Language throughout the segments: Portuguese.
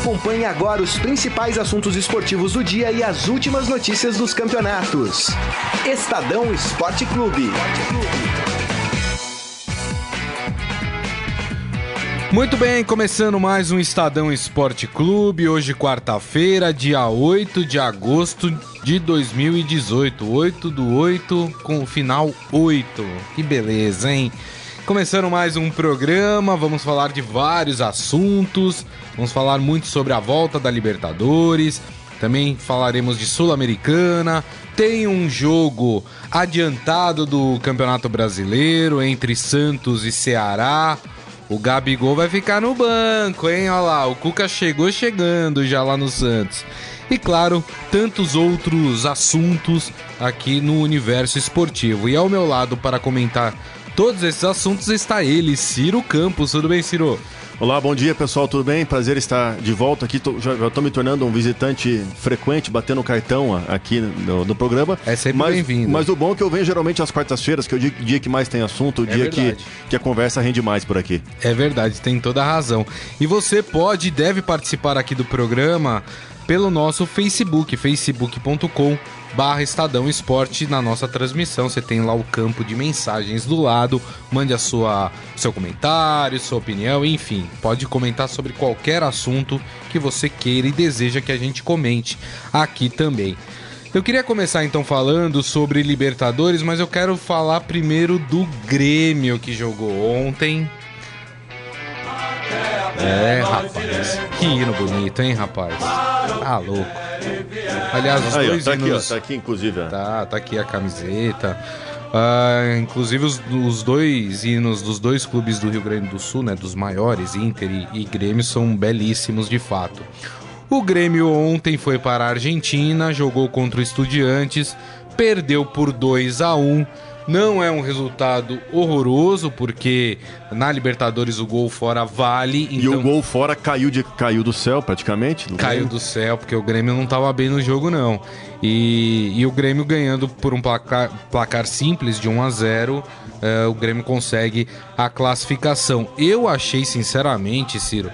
Acompanhe agora os principais assuntos esportivos do dia e as últimas notícias dos campeonatos. Estadão Esporte Clube. Muito bem, começando mais um Estadão Esporte Clube, hoje quarta-feira, dia 8 de agosto de 2018, 8 do 8 com o final 8. Que beleza, hein? Começando mais um programa, vamos falar de vários assuntos, vamos falar muito sobre a volta da Libertadores, também falaremos de Sul-Americana, tem um jogo adiantado do Campeonato Brasileiro entre Santos e Ceará. O Gabigol vai ficar no banco, hein? Olha lá, o Cuca chegou chegando já lá no Santos. E claro, tantos outros assuntos aqui no universo esportivo. E ao meu lado para comentar todos esses assuntos está ele, Ciro Campos. Tudo bem, Ciro? Olá, bom dia pessoal, tudo bem? Prazer estar de volta aqui. Tô, já estou me tornando um visitante frequente, batendo cartão aqui no, no programa. É sempre bem-vindo. Mas o bom é que eu venho geralmente às quartas-feiras, que é o dia, dia, que mais tem assunto, o é dia que, que a conversa rende mais por aqui. É verdade, tem toda a razão. E você pode e deve participar aqui do programa pelo nosso Facebook, facebook.com barra Estadão Esporte na nossa transmissão. Você tem lá o campo de mensagens do lado. Mande a sua seu comentário, sua opinião, enfim, pode comentar sobre qualquer assunto que você queira e deseja que a gente comente aqui também. Eu queria começar então falando sobre Libertadores, mas eu quero falar primeiro do Grêmio que jogou ontem. É, rapaz. Que hino bonito, hein, rapaz? Tá louco. Aliás, os Aí, dois ó, tá hinos... aqui, ó, tá aqui inclusive. Tá, tá aqui a camiseta. Uh, inclusive os, os, dois hinos dos dois clubes do Rio Grande do Sul, né, dos maiores, Inter e, e Grêmio, são belíssimos de fato. O Grêmio ontem foi para a Argentina, jogou contra o Estudiantes, perdeu por 2 a 1 não é um resultado horroroso, porque na Libertadores o gol fora vale. Então... E o então gol fora caiu, de, caiu do céu, praticamente? Do caiu Grêmio. do céu, porque o Grêmio não estava bem no jogo, não. E, e o Grêmio ganhando por um placar, placar simples de 1 a 0 é, o Grêmio consegue a classificação. Eu achei, sinceramente, Ciro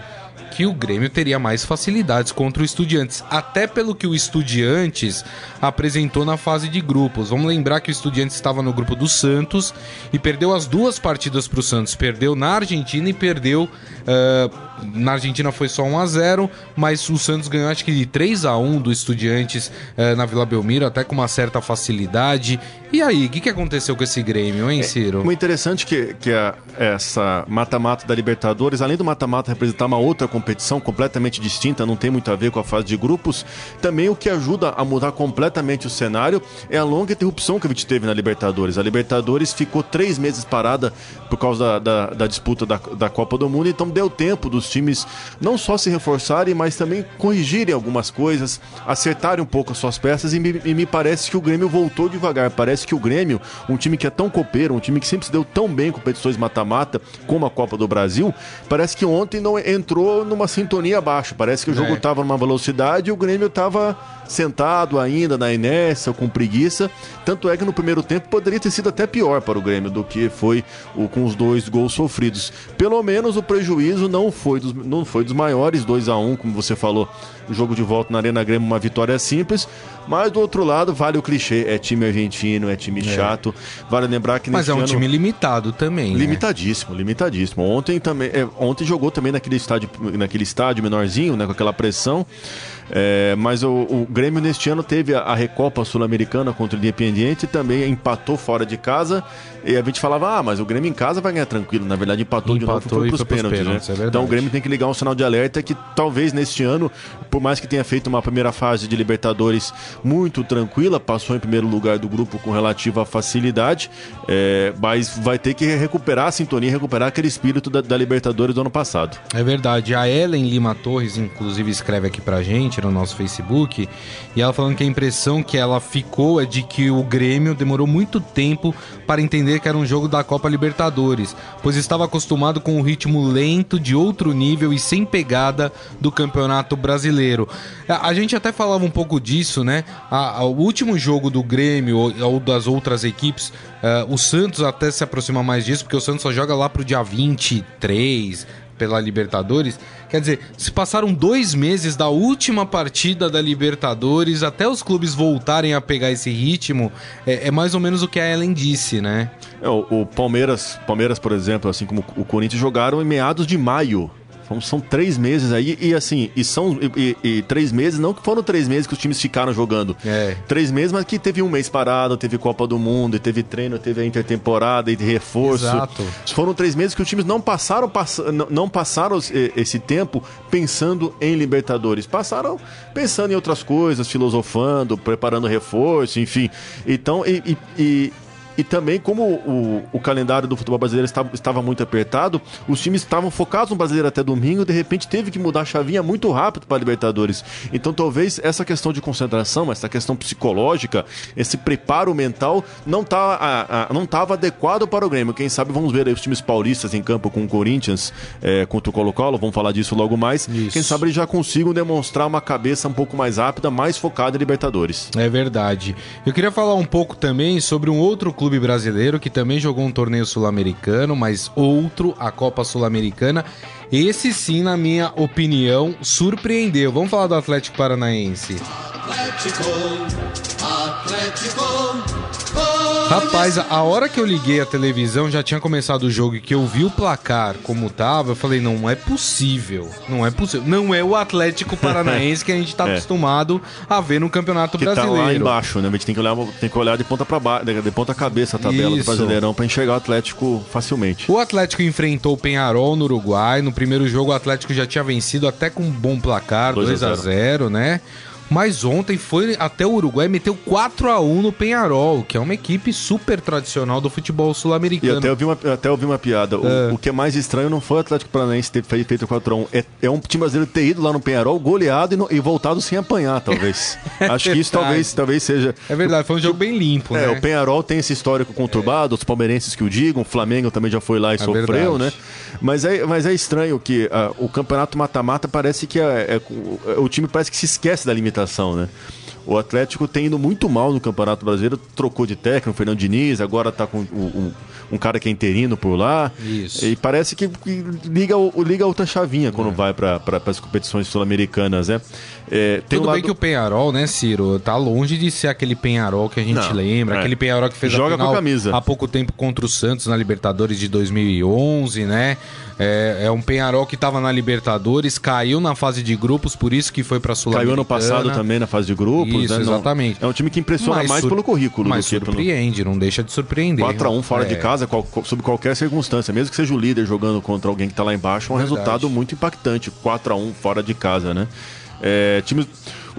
que o Grêmio teria mais facilidades contra o Estudiantes, até pelo que o Estudiantes apresentou na fase de grupos. Vamos lembrar que o Estudiantes estava no grupo do Santos e perdeu as duas partidas para o Santos. Perdeu na Argentina e perdeu. Uh, na Argentina foi só 1 a 0 mas o Santos ganhou acho que de 3 a 1 do Estudiantes uh, na Vila Belmiro, até com uma certa facilidade. E aí, o que, que aconteceu com esse Grêmio, hein, é, Ciro? É, muito interessante que, que a, essa mata-mata da Libertadores, além do mata-mata representar uma outra competição completamente distinta, não tem muito a ver com a fase de grupos, também o que ajuda a mudar completamente o cenário é a longa interrupção que a gente teve na Libertadores. A Libertadores ficou três meses parada por causa da, da, da disputa da, da Copa do Mundo, então deu tempo dos times não só se reforçarem, mas também corrigirem algumas coisas, acertarem um pouco as suas peças e me, e me parece que o Grêmio voltou devagar. Parece que o Grêmio, um time que é tão copeiro, um time que sempre se deu tão bem em competições mata-mata, como a Copa do Brasil, parece que ontem não entrou numa sintonia abaixo. Parece que o jogo estava é. numa velocidade e o Grêmio estava sentado ainda na inércia, com preguiça. Tanto é que no primeiro tempo poderia ter sido até pior para o Grêmio do que foi o, com os dois gols sofridos. Pelo menos o prejuízo não foi dos, não foi dos maiores, 2 a 1 um, como você falou. O jogo de volta na Arena Grêmio, uma vitória simples. Mas do outro lado, vale o clichê: é time argentino, é time é. chato. Vale lembrar que Mas é um ano... time limitado também. Né? Limitadíssimo, né? limitadíssimo. Ontem também. É, ontem jogou também naquele estádio, naquele estádio menorzinho, né? Com aquela pressão. É, mas o, o, Grêmio neste ano teve a, a Recopa Sul-Americana contra o Independiente e também empatou fora de casa. E a gente falava, ah, mas o Grêmio em casa vai ganhar tranquilo. Na verdade, empatou, empatou de novo foi pros pênaltis, pênaltis né? é então o Grêmio tem que ligar um sinal de alerta que talvez neste ano, por mais que tenha feito uma primeira fase de Libertadores muito tranquila, passou em primeiro lugar do grupo com relativa facilidade, é, mas vai ter que recuperar a sintonia, recuperar aquele espírito da, da Libertadores do ano passado. É verdade. A Ellen Lima Torres, inclusive, escreve aqui pra gente no nosso Facebook, e ela falando que a impressão que ela ficou é de que o Grêmio demorou muito tempo para entender que era um jogo da Copa Libertadores, pois estava acostumado com o ritmo lento de outro nível e sem pegada do Campeonato Brasileiro. A, a gente até falava um pouco disso, né? A, a, o último jogo do Grêmio, ou, das outras equipes. Uh, o Santos até se aproxima mais disso, porque o Santos só joga lá pro dia 23 pela Libertadores. Quer dizer, se passaram dois meses da última partida da Libertadores até os clubes voltarem a pegar esse ritmo, é, é mais ou menos o que a Ellen disse, né? É, o, o Palmeiras, Palmeiras, por exemplo, assim como o Corinthians, jogaram em meados de maio são, são três meses aí, e assim, e são e, e, e, três meses, não que foram três meses que os times ficaram jogando. É. Três meses, mas que teve um mês parado, teve Copa do Mundo, e teve treino, teve a intertemporada e reforço. Exato. Foram três meses que os times não passaram, pass, não, não passaram esse tempo pensando em Libertadores. Passaram pensando em outras coisas, filosofando, preparando reforço, enfim. Então, e, e e também, como o, o calendário do futebol brasileiro estava, estava muito apertado, os times estavam focados no brasileiro até domingo, de repente teve que mudar a chavinha muito rápido para a Libertadores. Então, talvez essa questão de concentração, essa questão psicológica, esse preparo mental não tá, a, a, não estava adequado para o Grêmio. Quem sabe vamos ver aí os times paulistas em campo com o Corinthians, é, contra o Colo-Colo, vamos falar disso logo mais. Isso. Quem sabe eles já consigam demonstrar uma cabeça um pouco mais rápida, mais focada em Libertadores. É verdade. Eu queria falar um pouco também sobre um outro clube clube brasileiro que também jogou um torneio sul-americano, mas outro, a Copa Sul-Americana. Esse sim, na minha opinião, surpreendeu. Vamos falar do Atlético Paranaense. Atlético, Atlético. Rapaz, a hora que eu liguei a televisão já tinha começado o jogo e que eu vi o placar como tava, eu falei, não é possível. Não é possível. Não é o Atlético Paranaense que a gente tá é. acostumado a ver no Campeonato que Brasileiro. Tá lá embaixo, né? A gente tem que olhar, tem que olhar de ponta para baixo, de ponta cabeça a tabela Isso. do Brasileirão para enxergar o Atlético facilmente. O Atlético enfrentou o Penharol no Uruguai. No primeiro jogo o Atlético já tinha vencido até com um bom placar, 2 a 0, né? Mas ontem foi até o Uruguai meteu 4 a 1 no Penharol, que é uma equipe super tradicional do futebol sul-americano. E até eu vi uma, até eu vi uma piada. O, é. o, que é mais estranho não foi o Atlético Paranaense ter feito 4 a 1 é, é um time brasileiro ter ido lá no Penharol, goleado e, no, e voltado sem apanhar, talvez. é Acho que isso talvez, talvez seja. É verdade, foi um jogo bem limpo, é, né? o Penharol tem esse histórico conturbado, os palmeirenses que o digam, o Flamengo também já foi lá e é sofreu, verdade. né? Mas é, mas é estranho que uh, o campeonato mata-mata parece que é, é, o time parece que se esquece da limitação, né? O Atlético tem indo muito mal no Campeonato Brasileiro, trocou de técnico, o Fernando Diniz, agora está com um, um, cara que é interino por lá. Isso. E parece que, que liga, liga outra chavinha quando é. vai para as competições sul-americanas, né? É, Tudo um lado... bem que o Penharol, né, Ciro, tá longe de ser aquele Penharol que a gente Não, lembra, é. aquele Penharol que fez Joga a final com a camisa. há pouco tempo contra o Santos na Libertadores de 2011, né? É, é um Penharol que estava na Libertadores, caiu na fase de grupos, por isso que foi para a Sul-Americana. Caiu ano passado também na fase de grupos, isso, né? exatamente. Não, é um time que impressiona mais pelo currículo mas do que surpreende, pelo... não deixa de surpreender. 4x1 fora é. de casa, qual, sob qualquer circunstância, mesmo que seja o líder jogando contra alguém que está lá embaixo, é um Verdade. resultado muito impactante, 4x1 fora de casa, né? É, times,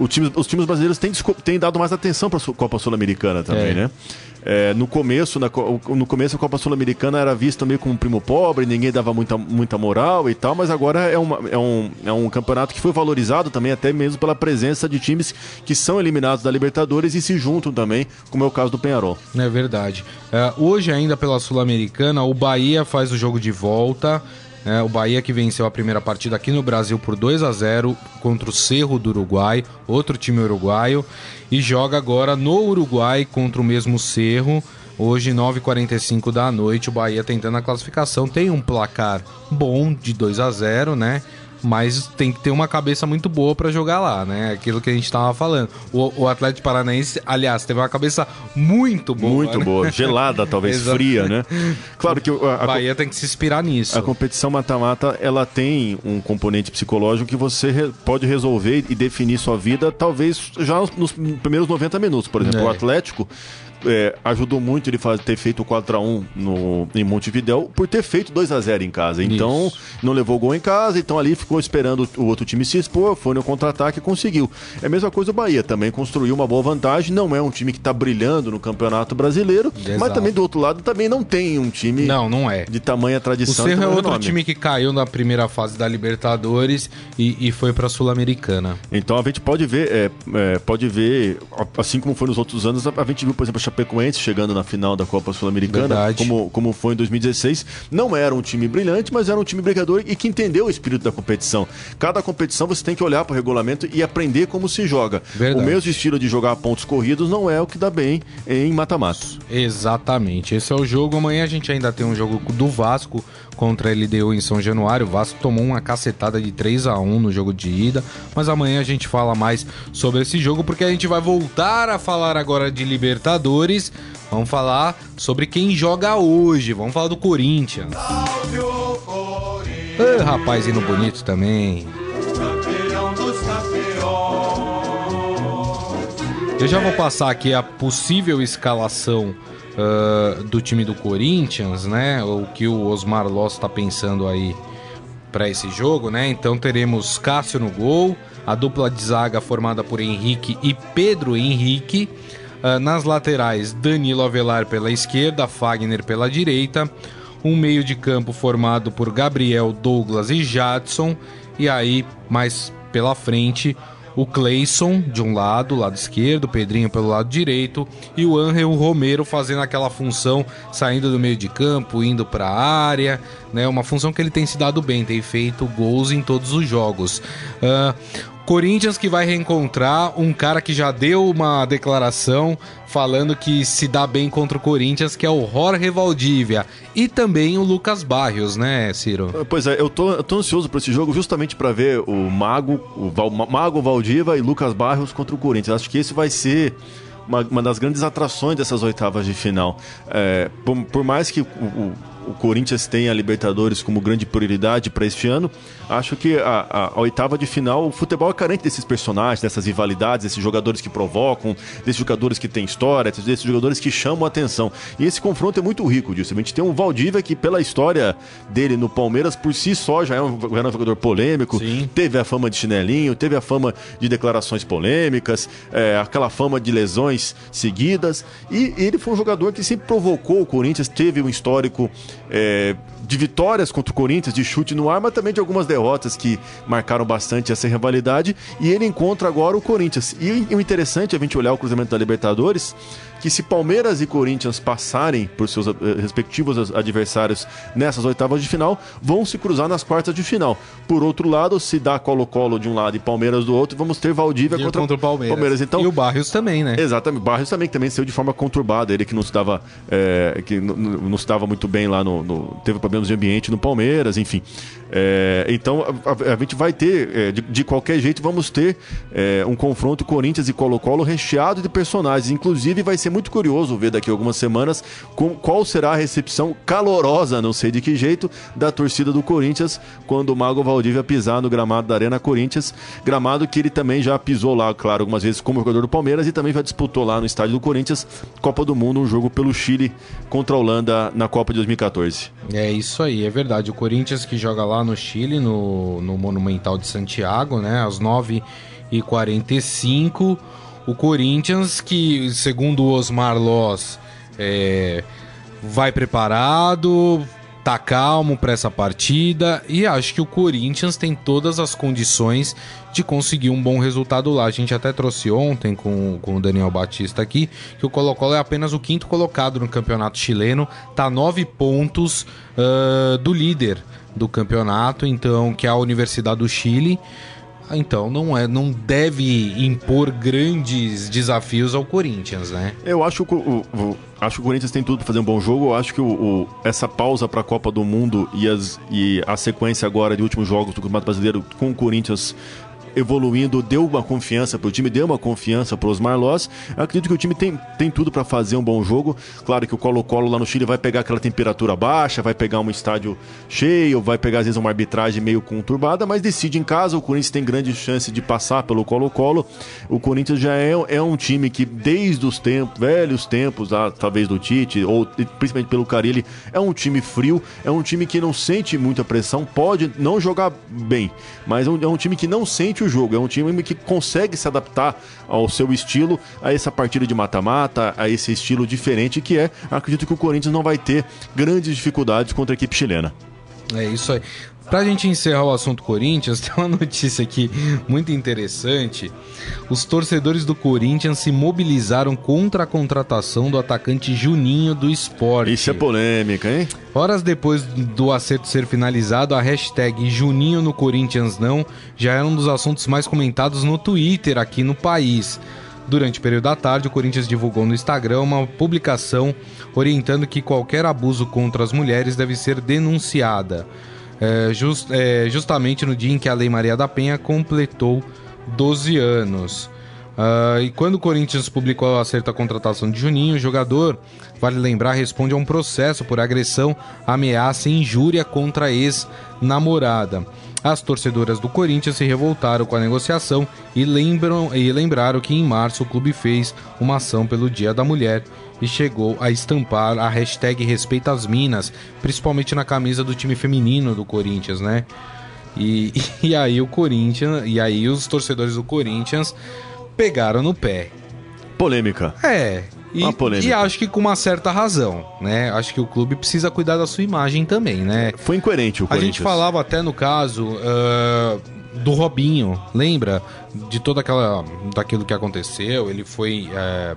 time, os times brasileiros têm, têm dado mais atenção para a Copa Sul-Americana também, é. né? É, no começo, na, no começo a Copa Sul-Americana era vista meio como um primo pobre, ninguém dava muita, muita moral e tal, mas agora é, uma, é, um, é um campeonato que foi valorizado também, até mesmo pela presença de times que são eliminados da Libertadores e se juntam também, como é o caso do Penharol. É verdade. É, hoje, ainda pela Sul-Americana, o Bahia faz o jogo de volta. É, o Bahia que venceu a primeira partida aqui no Brasil por 2 a 0 contra o Cerro do Uruguai, outro time uruguaio, e joga agora no Uruguai contra o mesmo Cerro. Hoje, 9h45 da noite, o Bahia tentando a classificação. Tem um placar bom de 2 a 0 né? Mas tem que ter uma cabeça muito boa para jogar lá, né? Aquilo que a gente tava falando. O, o Atlético Paranaense, aliás, teve uma cabeça muito boa. Muito né? boa, gelada, talvez fria, né? Claro que a, a Bahia tem que se inspirar nisso. A competição mata-mata, ela tem um componente psicológico que você re, pode resolver e definir sua vida, talvez já nos, nos primeiros 90 minutos, por exemplo. É. O Atlético é, ajudou muito ele fazer, ter feito 4x1 no, em Montevidéu por ter feito 2x0 em casa. Então, Isso. não levou gol em casa, então ali ficou esperando o outro time se expor, foi no contra-ataque e conseguiu. É a mesma coisa o Bahia, também construiu uma boa vantagem, não é um time que está brilhando no Campeonato Brasileiro, Exato. mas também do outro lado também não tem um time não, não é. de tamanha tradição. O Cerro é outro nome. time que caiu na primeira fase da Libertadores e, e foi para a Sul-Americana. Então a gente pode ver, é, é, pode ver, assim como foi nos outros anos, a gente viu, por exemplo, Chapecoense chegando na final da Copa Sul-Americana, como, como foi em 2016. Não era um time brilhante, mas era um time brigador e que entendeu o espírito da competição. Cada competição você tem que olhar para o regulamento e aprender como se joga. Verdade. O mesmo estilo de jogar pontos corridos não é o que dá bem em mata-mata. Exatamente. Esse é o jogo. Amanhã a gente ainda tem um jogo do Vasco contra a LDU em São Januário. O Vasco tomou uma cacetada de 3 a 1 no jogo de ida, mas amanhã a gente fala mais sobre esse jogo porque a gente vai voltar a falar agora de Libertadores. Vamos falar sobre quem joga hoje. Vamos falar do Corinthians. Ah, rapaz indo bonito também. Eu já vou passar aqui a possível escalação uh, do time do Corinthians, né? O que o Osmar Loss está pensando aí para esse jogo, né? Então teremos Cássio no gol, a dupla de zaga formada por Henrique e Pedro Henrique. Uh, nas laterais, Danilo Avelar pela esquerda, Fagner pela direita. Um meio de campo formado por Gabriel, Douglas e Jadson. E aí, mais pela frente, o Cleison de um lado, lado esquerdo, o Pedrinho pelo lado direito e o Angel Romero fazendo aquela função saindo do meio de campo, indo para a área, né? Uma função que ele tem se dado bem, tem feito gols em todos os jogos. Uh, Corinthians que vai reencontrar um cara que já deu uma declaração falando que se dá bem contra o Corinthians, que é o Jorge Valdívia. E também o Lucas Barrios, né, Ciro? Ah, pois é, eu tô, eu tô ansioso para esse jogo justamente para ver o Mago, o Val, Mago Valdívia e Lucas Barrios contra o Corinthians. Acho que esse vai ser uma, uma das grandes atrações dessas oitavas de final. É, por, por, mais que o, o o Corinthians tem a Libertadores como grande prioridade para este ano, acho que a, a, a, oitava de final, o futebol é carente desses personagens, dessas rivalidades, desses jogadores que provocam, desses jogadores que têm história, desses jogadores que chamam a atenção. E esse confronto é muito rico disso. A gente tem um Valdívia que, pela história dele no Palmeiras, por si só já é um, um jogador polêmico, Sim. teve a fama de chinelinho, teve a fama de declarações polêmicas, é, aquela fama de lesões seguidas. E ele foi um jogador que sempre provocou o Corinthians, teve um histórico é, de vitórias contra o Corinthians, de chute no ar, mas também de algumas derrotas que marcaram bastante essa rivalidade. E ele encontra agora o Corinthians. E o interessante é a gente olhar o cruzamento da Libertadores que se Palmeiras e Corinthians passarem por seus eh, respectivos adversários nessas oitavas de final, vão se cruzar nas quartas de final. Por outro lado, se dá Colo-Colo de um lado e Palmeiras do outro, vamos ter Valdívia contra, contra o Palmeiras. Palmeiras. Então, e o Barrios também, né? Exatamente. Barrios também, que também saiu de forma conturbada. Ele que não estava, é, que não, não estava muito bem lá no, no, Teve problemas de ambiente no Palmeiras, enfim. É, então a, a, gente vai ter, é, de, de, qualquer jeito, vamos ter um confronto Corinthians e Colo-Colo recheado de personagens. Inclusive, vai ser muito curioso ver daqui a algumas semanas com, qual será a recepção calorosa, não sei de que jeito, da torcida do Corinthians quando o Mago Valdívia pisar no gramado da Arena Corinthians. Gramado que ele também já pisou lá, claro, algumas vezes como jogador do Palmeiras e também já disputou lá no estádio do Corinthians, Copa do Mundo, um jogo pelo Chile contra a Holanda na Copa de 2014. É isso aí, é verdade. O Corinthians que joga lá no Chile, no, no Monumental de Santiago, né? Às 9h45. O Corinthians, que segundo o Osmar Loss, é, vai preparado, tá calmo para essa partida e acho que o Corinthians tem todas as condições de conseguir um bom resultado lá. A gente até trouxe ontem com, com o Daniel Batista aqui que o Colo-Colo é apenas o quinto colocado no campeonato chileno, tá nove pontos uh, do líder do campeonato, então que é a Universidade do Chile. Então não é, não deve impor grandes desafios ao Corinthians, né? Eu acho que o, o acho que o Corinthians tem tudo para fazer um bom jogo. Eu acho que o, o essa pausa para a Copa do Mundo e, as, e a sequência agora de últimos jogos do Campeonato Brasileiro com o Corinthians evoluindo, deu uma confiança para o time, deu uma confiança para os Marlós. Acredito que o time tem, tem tudo para fazer um bom jogo. Claro que o Colo-Colo lá no Chile vai pegar aquela temperatura baixa, vai pegar um estádio cheio, vai pegar às vezes uma arbitragem meio conturbada, mas decide em casa. O Corinthians tem grande chance de passar pelo Colo-Colo. O Corinthians já é, é um time que, desde os tempos, velhos tempos, ah, talvez do Tite, ou principalmente pelo Carilli, é um time frio, é um time que não sente muita pressão, pode não jogar bem, mas é um, é um time que não sente o jogo. É um time que consegue se adaptar ao seu estilo, a essa partida de mata-mata, a esse estilo diferente que é. Acredito que o Corinthians não vai ter grandes dificuldades contra a equipe chilena. É isso aí. Pra gente encerrar o assunto Corinthians, tem uma notícia aqui muito interessante. Os torcedores do Corinthians se mobilizaram contra a contratação do atacante Juninho do esporte. Isso é polêmica, hein? Horas depois do acerto ser finalizado, a hashtag Juninho no Corinthians não já era um dos assuntos mais comentados no Twitter aqui no país. Durante o período da tarde, o Corinthians divulgou no Instagram uma publicação orientando que qualquer abuso contra as mulheres deve ser denunciada é, just, é, justamente no dia em que a Lei Maria da Penha completou 12 anos. Uh, e quando o Corinthians publicou o acerto à contratação de Juninho, o jogador, vale lembrar, responde a um processo por agressão, ameaça e injúria contra a ex-namorada. As torcedoras do Corinthians se revoltaram com a negociação e, lembram, e lembraram que em março o clube fez uma ação pelo Dia da Mulher e chegou a estampar a hashtag Respeita as Minas, principalmente na camisa do time feminino do Corinthians, né? E, e aí o Corinthians, e aí os torcedores do Corinthians pegaram no pé. Polêmica. É. E, e, acho que com uma certa razão, né? Acho que o clube precisa cuidar da sua imagem também, né? Foi incoerente o. A gente falava até no caso uh, do Robinho, lembra? De toda aquela. daquilo que aconteceu. Ele foi. Uh,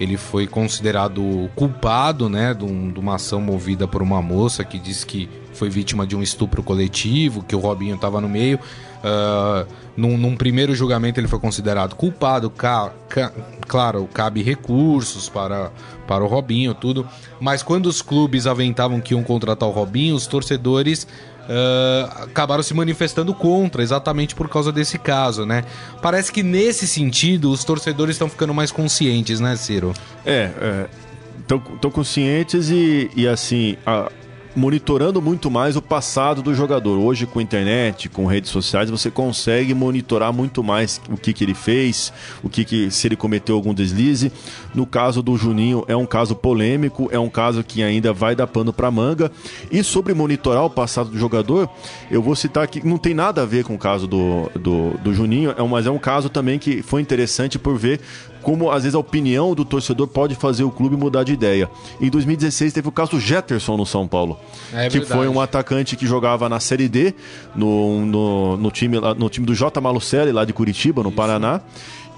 ele foi considerado culpado, né, de, um, de, uma ação movida por uma moça que disse que foi vítima de um estupro coletivo, que o Robinho estava no meio. Uh, num, num, primeiro julgamento ele foi considerado culpado, ca, ca, claro, cabe recursos para, para o Robinho, tudo. Mas quando os clubes aventavam que iam contratar o Robinho, os torcedores uh, acabaram se manifestando contra, exatamente por causa desse caso, né? Parece que nesse sentido os torcedores estão ficando mais conscientes, né, Ciro? É, estão é, conscientes e, e assim, a, monitorando muito mais o passado do jogador. Hoje, com internet, com redes sociais, você consegue monitorar muito mais o que, que ele fez, o que, que se ele cometeu algum deslize. No caso do Juninho, é um caso polêmico, é um caso que ainda vai dar pano para manga. E sobre monitorar o passado do jogador, eu vou citar que não tem nada a ver com o caso do, do, do Juninho, é mas é um caso também que foi interessante por ver como às vezes a opinião do torcedor pode fazer o clube mudar de ideia. Em 2016 teve o caso Jetterson no São Paulo, é que foi um atacante que jogava na Série D no, no, no, time, no time do J. Malucelli, lá de Curitiba, no Isso. Paraná.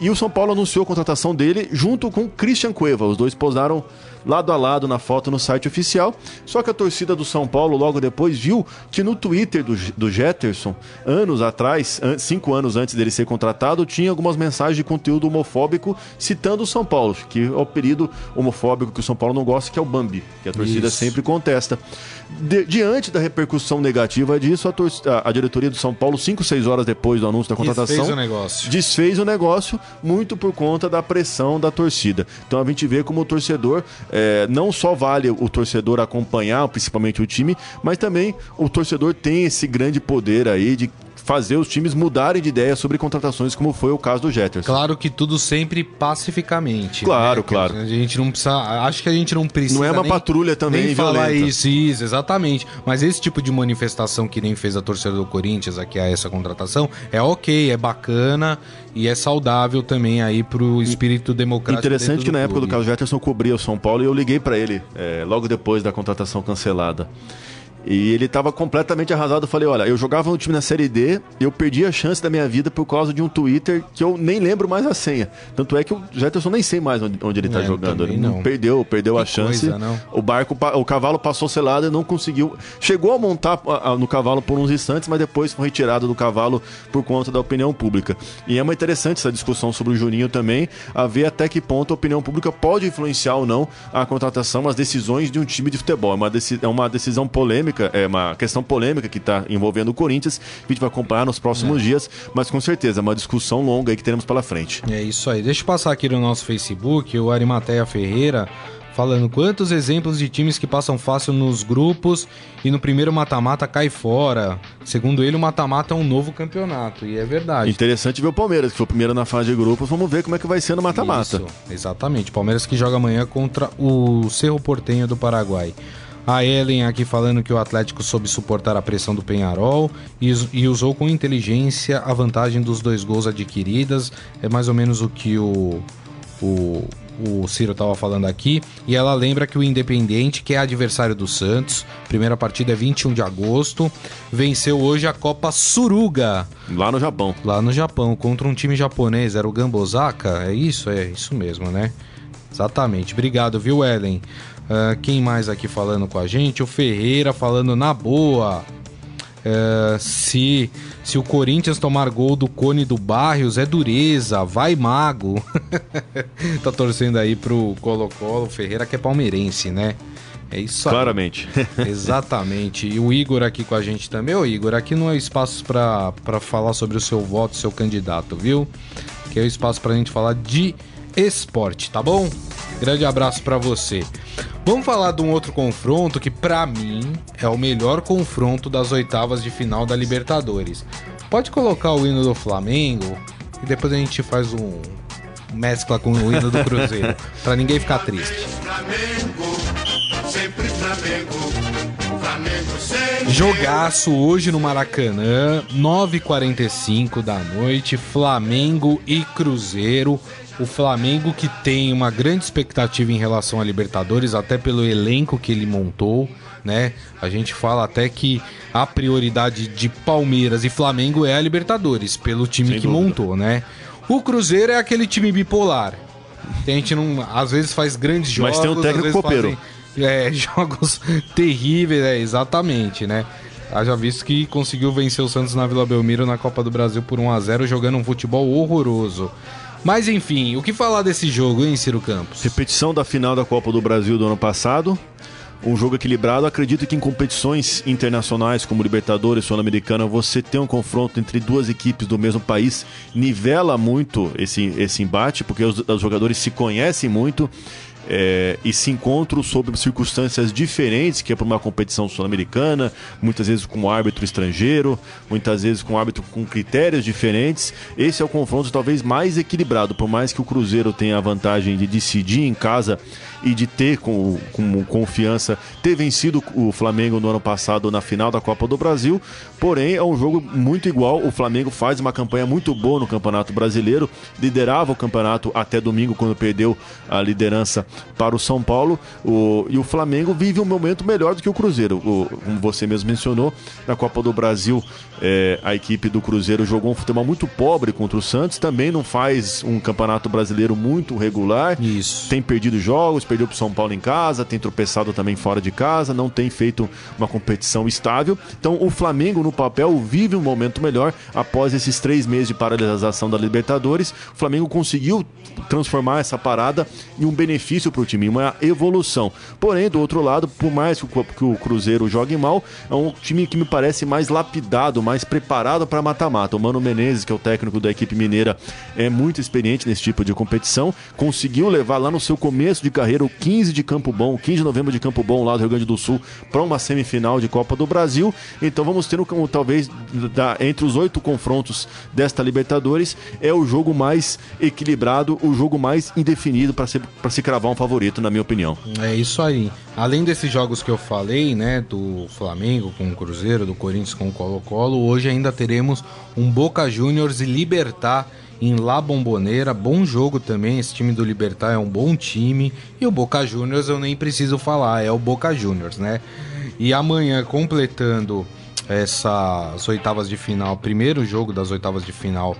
E o São Paulo anunciou a contratação dele junto com Christian Cueva. Os dois posaram lado a lado na foto no site oficial. Só que a torcida do São Paulo logo depois viu que no Twitter do, do Jetterson, anos atrás, an cinco anos antes dele ser contratado, tinha algumas mensagens de conteúdo homofóbico citando o São Paulo, que é o período homofóbico que o São Paulo não gosta, que é o Bambi, que a torcida Isso. sempre contesta. De, diante da repercussão negativa disso, a, a, a, diretoria do São Paulo, cinco, seis horas depois do anúncio da contratação, desfez o negócio. Desfez o negócio, muito por conta da pressão da torcida. Então a gente vê como o torcedor é, não só vale o torcedor acompanhar, principalmente o time, mas também o torcedor tem esse grande poder aí de fazer os times mudarem de ideia sobre contratações, como foi o caso do Jetterson. Claro que tudo sempre pacificamente. Claro, né? claro. A gente não precisa. Acho que a gente não precisa. Não é uma nem, patrulha também nem falar isso, isso, exatamente. Mas esse tipo de manifestação que nem fez a torcida do Corinthians aqui a essa contratação é ok, é bacana e é saudável também aí pro espírito democrático. Interessante que na época do Carlos Jetterson cobria o São Paulo e eu liguei para ele é, logo depois da contratação cancelada. E ele estava completamente arrasado. Eu falei: olha, eu jogava um time na Série D, eu perdi a chance da minha vida por causa de um Twitter que eu nem lembro mais a senha. Tanto é que o Jetterson nem sei mais onde, onde ele está é, jogando. Ele não. perdeu, perdeu que a chance. Coisa, o barco, o cavalo passou selado e não conseguiu. Chegou a montar no cavalo por uns instantes, mas depois foi retirado do cavalo por conta da opinião pública. E é uma interessante essa discussão sobre o Juninho também, a ver até que ponto a opinião pública pode influenciar ou não a contratação, as decisões de um time de futebol. É uma, é uma decisão polêmica polêmica, é uma questão polêmica que está envolvendo o Corinthians, que a gente vai acompanhar nos próximos é. dias, mas com certeza é uma discussão longa aí que teremos pela frente. É isso aí. Deixa eu passar aqui no nosso Facebook, o Arimateia Ferreira falando quantos exemplos de times que passam fácil nos grupos e no primeiro mata-mata cai fora. Segundo ele, o mata-mata é um novo campeonato, e é verdade. Interessante ver o Palmeiras, que foi o primeiro na fase de grupos. Vamos ver como é que vai ser no mata-mata. Exatamente. Palmeiras que joga amanhã contra o Cerro Portenho do Paraguai. A Ellen aqui falando que o Atlético soube suportar a pressão do Penharol e, e, usou com inteligência a vantagem dos dois gols adquiridas. É mais ou menos o que o, o, o Ciro estava falando aqui, e ela lembra que o Independente, que é adversário do Santos, primeira partida é 21 de agosto, venceu hoje a Copa Suruga. Lá no Japão. Lá no Japão, contra um time japonês, era o Gambosaka? É isso? É isso mesmo, né? Exatamente. Obrigado, viu, Ellen? Uh, quem mais aqui falando com a gente? O Ferreira falando na boa. Uh, se, se o Corinthians tomar gol do Cone do Barrios, é dureza, vai mago. tá torcendo aí pro Colo-Colo, Ferreira que é palmeirense, né? É isso aí. Claramente. Exatamente. E o Igor aqui com a gente também. Ô Igor, aqui não é espaço para falar sobre o seu voto, seu candidato, viu? Que é o espaço pra gente falar de esporte, tá bom? Grande abraço para você. Vamos falar de um outro confronto que para mim é o melhor confronto das oitavas de final da Libertadores. Pode colocar o hino do Flamengo e depois a gente faz um mescla com o hino do Cruzeiro, para ninguém ficar triste. Flamengo, sempre Flamengo. Jogaço hoje no Maracanã, 9h45 da noite, Flamengo e Cruzeiro. O Flamengo que tem uma grande expectativa em relação à Libertadores, até pelo elenco que ele montou, né? A gente fala até que a prioridade de Palmeiras e Flamengo é a Libertadores, pelo time Sem que dúvida. montou, né? O Cruzeiro é aquele time bipolar. A gente não, às vezes faz grandes jogos, mas tem um técnico copeiro. é, jogos terríveis, é, exatamente, né? Haja visto que conseguiu vencer o Santos na Vila Belmiro na Copa do Brasil por 1 a 0 jogando um futebol horroroso. Mas enfim, o que falar desse jogo, hein, Ciro Campos? Repetição da final da Copa do Brasil do ano passado. Um jogo equilibrado. Acredito que em competições internacionais como Libertadores, Sul-Americana, você ter um confronto entre duas equipes do mesmo país nivela muito esse, esse embate, porque os, os jogadores se conhecem muito é, e se encontram sob circunstâncias diferentes, que é para uma competição sul-americana, muitas vezes com um árbitro estrangeiro, muitas vezes com um árbitro com critérios diferentes. Esse é o confronto talvez mais equilibrado, por mais que o Cruzeiro tenha a vantagem de decidir em casa e de ter com, com confiança ter vencido o Flamengo no ano passado na final da Copa do Brasil. Porém, é um jogo muito igual. O Flamengo faz uma campanha muito boa no Campeonato Brasileiro, liderava o campeonato até domingo, quando perdeu a liderança para o São Paulo. O, e o Flamengo vive um momento melhor do que o Cruzeiro. O, como você mesmo mencionou, na Copa do Brasil, é, a equipe do Cruzeiro jogou um futebol muito pobre contra o Santos, também não faz um campeonato brasileiro muito regular. Isso. Tem perdido jogos, perdeu para o São Paulo em casa, tem tropeçado também fora de casa, não tem feito uma competição estável. Então o Flamengo, no papel, vive um momento melhor após esses três meses de paralisação da Libertadores. O Flamengo conseguiu transformar essa parada em um benefício para o time, uma evolução. Porém, do outro lado, por mais que o Cruzeiro jogue mal, é um time que me parece mais lapidado, mais preparado para mata-mata. O Mano Menezes, que é o técnico da equipe mineira, é muito experiente nesse tipo de competição, conseguiu levar lá no seu começo de carreira o 15 de Campo Bom, 15 de novembro de Campo Bom, lá do Rio Grande do Sul, para uma semifinal de Copa do Brasil. Então vamos ter, um, talvez, da, entre os oito confrontos desta Libertadores, é o jogo mais equilibrado, o jogo mais indefinido para se, se cravar um favorito, na minha opinião. É isso aí. Além desses jogos que eu falei, né, do Flamengo com o Cruzeiro, do Corinthians com o Colo-Colo, hoje ainda teremos um Boca Juniors e Libertar em La Bombonera. Bom jogo também. Esse time do Libertar é um bom time. E o Boca Juniors eu nem preciso falar, é o Boca Juniors, né? E amanhã, completando essas oitavas de final, primeiro jogo das oitavas de final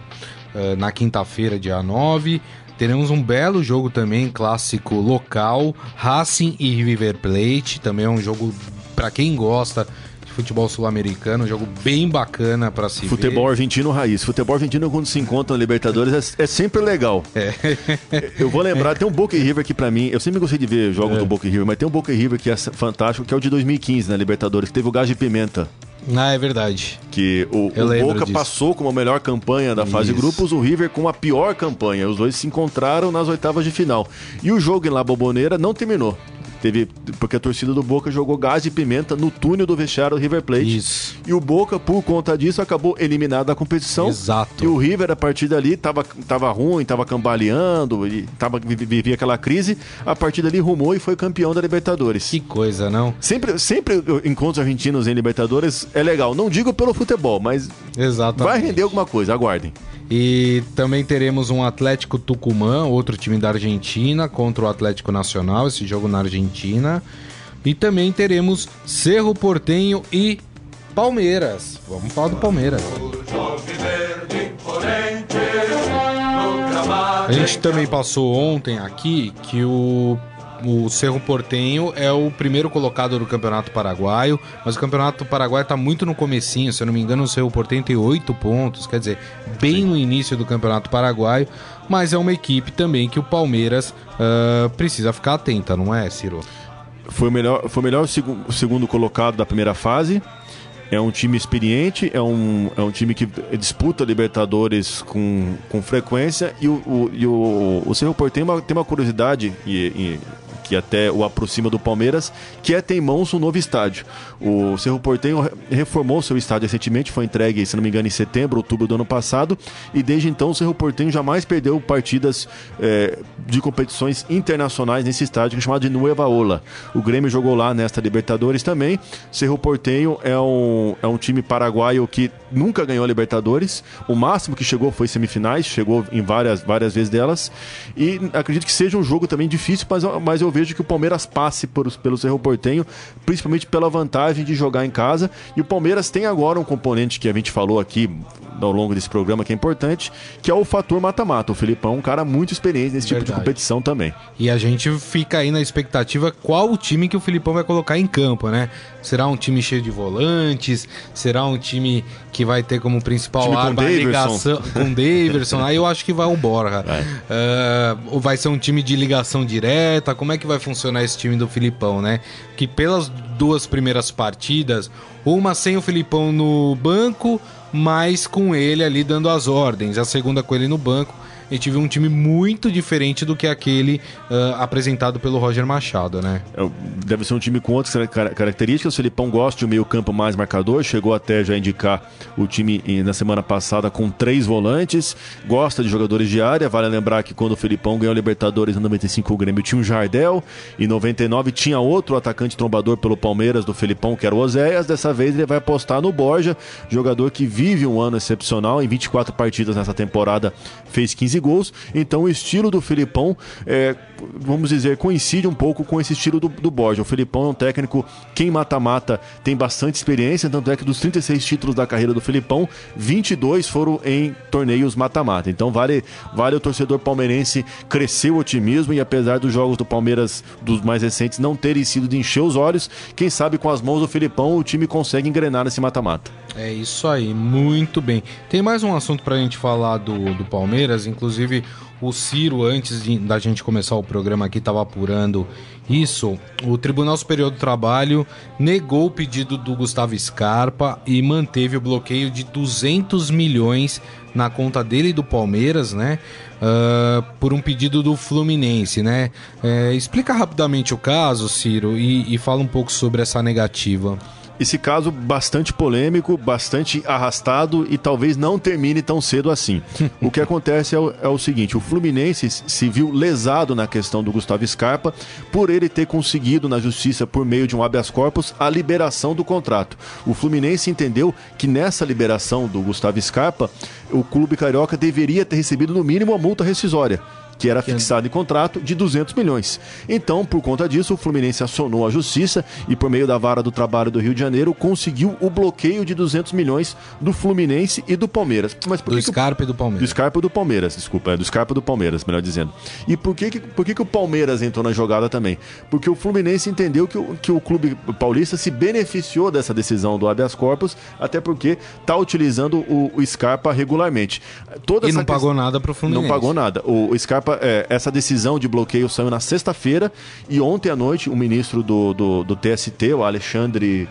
uh, na quinta-feira, dia 9. Teremos um belo jogo também, clássico local, Racing e River Plate. Também é um jogo para quem gosta futebol sul-americano, um jogo bem bacana para se futebol ver. Argentino raiz. Futebol argentino quando se encontra na Libertadores é, é sempre legal. É. Eu vou lembrar, tem um Boca River que para mim, eu sempre gostei de ver jogos é. do Boca River, mas tem um Boca River que é fantástico, que é o de 2015 na Libertadores, que teve o Gás de Pimenta. Ah, é verdade. Que o, o Boca disso. passou com a melhor campanha da fase Isso. de grupos, o River com a pior campanha. Os dois se encontraram nas oitavas de final. E o jogo em La Boboneira não terminou. Teve, porque a torcida do Boca jogou gás de pimenta no túnel do vestiário do River Plate. Isso. E o Boca, por conta disso, acabou eliminado da competição. Exato. E o River, a partir dali, tava, tava ruim, tava cambaleando, e tava, vivia aquela crise. A partir dali, rumou e foi campeão da Libertadores. Que coisa, não? Sempre, sempre encontros argentinos em Libertadores é legal. Não digo pelo futebol, mas Exatamente. Vai render alguma coisa, aguardem. E também teremos um Atlético Tucumã, outro time da Argentina, contra o Atlético Nacional, esse jogo na Argentina. E também teremos Cerro Portenho e Palmeiras. Vamos falar do Palmeiras. A gente também passou ontem aqui que o o Cerro Portenho é o primeiro colocado do Campeonato Paraguaio, mas o Campeonato Paraguaio está muito no comecinho, se eu não me engano, o Cerro Portenho tem oito pontos, quer dizer, bem Sim. no início do Campeonato Paraguaio, mas é uma equipe também que o Palmeiras uh, precisa ficar atenta, não é, Ciro? Foi o melhor, foi o melhor segundo colocado da primeira fase. É um time experiente, é um, é um time que disputa Libertadores com, com frequência e o, o, e o, o Cerro Porteño tem uma, tem uma curiosidade e, e que até o aproxima do Palmeiras, que é ter em mãos um novo estádio. O Cerro Porteño reformou seu estádio recentemente, foi entregue, se não me engano, em setembro, outubro do ano passado, e desde então o Cerro Porteño jamais perdeu partidas é, de competições internacionais nesse estádio, é chamado de Nueva Ola. O Grêmio jogou lá nesta Libertadores também. Cerro Porteño é um, é um time paraguaio que nunca ganhou a Libertadores, o máximo que chegou foi semifinais, chegou em várias, várias vezes delas, e acredito que seja um jogo também difícil, mas, mas eu vejo que o Palmeiras passe por, pelo Cerro Portenho, principalmente pela vantagem de jogar em casa. E o Palmeiras tem agora um componente que a gente falou aqui ao longo desse programa que é importante, que é o fator mata-mata. O Filipão é um cara muito experiente nesse Verdade. tipo de competição também. E a gente fica aí na expectativa qual o time que o Filipão vai colocar em campo, né? Será um time cheio de volantes? Será um time que vai ter como principal arma a ligação com Daverson? aí eu acho que vai o Borja. Uh, vai ser um time de ligação direta? Como é que vai funcionar esse time do Filipão, né? Que pelas duas primeiras partidas, uma sem o Filipão no banco, mas com ele ali dando as ordens. A segunda com ele no banco a gente viu um time muito diferente do que aquele uh, apresentado pelo Roger Machado, né? É, deve ser um time com outras características. O Felipão gosta de um meio-campo mais marcador, chegou até já indicar o time na semana passada com três volantes, gosta de jogadores de área. Vale lembrar que quando o Felipão ganhou a Libertadores em 95, o Grêmio tinha um Jardel, em 99 tinha outro atacante trombador pelo Palmeiras do Felipão, que era o Oséias. Dessa vez ele vai apostar no Borja, jogador que vive um ano excepcional, em 24 partidas nessa temporada fez 15 gols. Então o estilo do Filipão, é, vamos dizer, coincide um pouco com esse estilo do, do Borja. O Filipão é um técnico que em mata-mata tem bastante experiência, tanto é que dos 36 títulos da carreira do Filipão, 22 foram em torneios mata-mata. Então vale, vale o torcedor palmeirense crescer o otimismo e apesar dos jogos do Palmeiras, dos mais recentes, não terem sido de encher os olhos, quem sabe com as mãos do Filipão o time consegue engrenar nesse mata-mata. É isso aí, muito bem. Tem mais um assunto pra gente falar do, do Palmeiras, inclusive o Ciro, antes de, da gente começar o programa aqui, estava apurando isso. O Tribunal Superior do Trabalho negou o pedido do Gustavo Scarpa e manteve o bloqueio de 200 milhões na conta dele e do Palmeiras, né? Uh, por um pedido do Fluminense, né? Uh, explica rapidamente o caso, Ciro, e, e fala um pouco sobre essa negativa esse caso bastante polêmico, bastante arrastado e talvez não termine tão cedo assim. o que acontece é o, é o, seguinte: o Fluminense se viu lesado na questão do Gustavo Scarpa por ele ter conseguido na justiça, por meio de um habeas corpus, a liberação do contrato. O Fluminense entendeu que nessa liberação do Gustavo Scarpa, o clube carioca deveria ter recebido no mínimo a multa rescisória que era fixado em contrato, de 200 milhões. Então, por conta disso, o Fluminense acionou a justiça e, por meio da vara do trabalho do Rio de Janeiro, conseguiu o bloqueio de 200 milhões do Fluminense e do Palmeiras. Mas por do que Scarpa e do Palmeiras. Do Scarpa e do Palmeiras, desculpa, é do Scarpa e do Palmeiras, melhor dizendo. E por que, por que, que o Palmeiras entrou na jogada também? Porque o Fluminense entendeu que o, que o clube paulista se beneficiou dessa decisão do habeas corpus, até porque está utilizando o, o, Scarpa regularmente. Toda e não pagou que... nada para o Fluminense. Não pagou nada. O, o Scarpa é, essa decisão de bloqueio saiu na sexta-feira e ontem à noite o ministro do, do, do TST, o Alexandre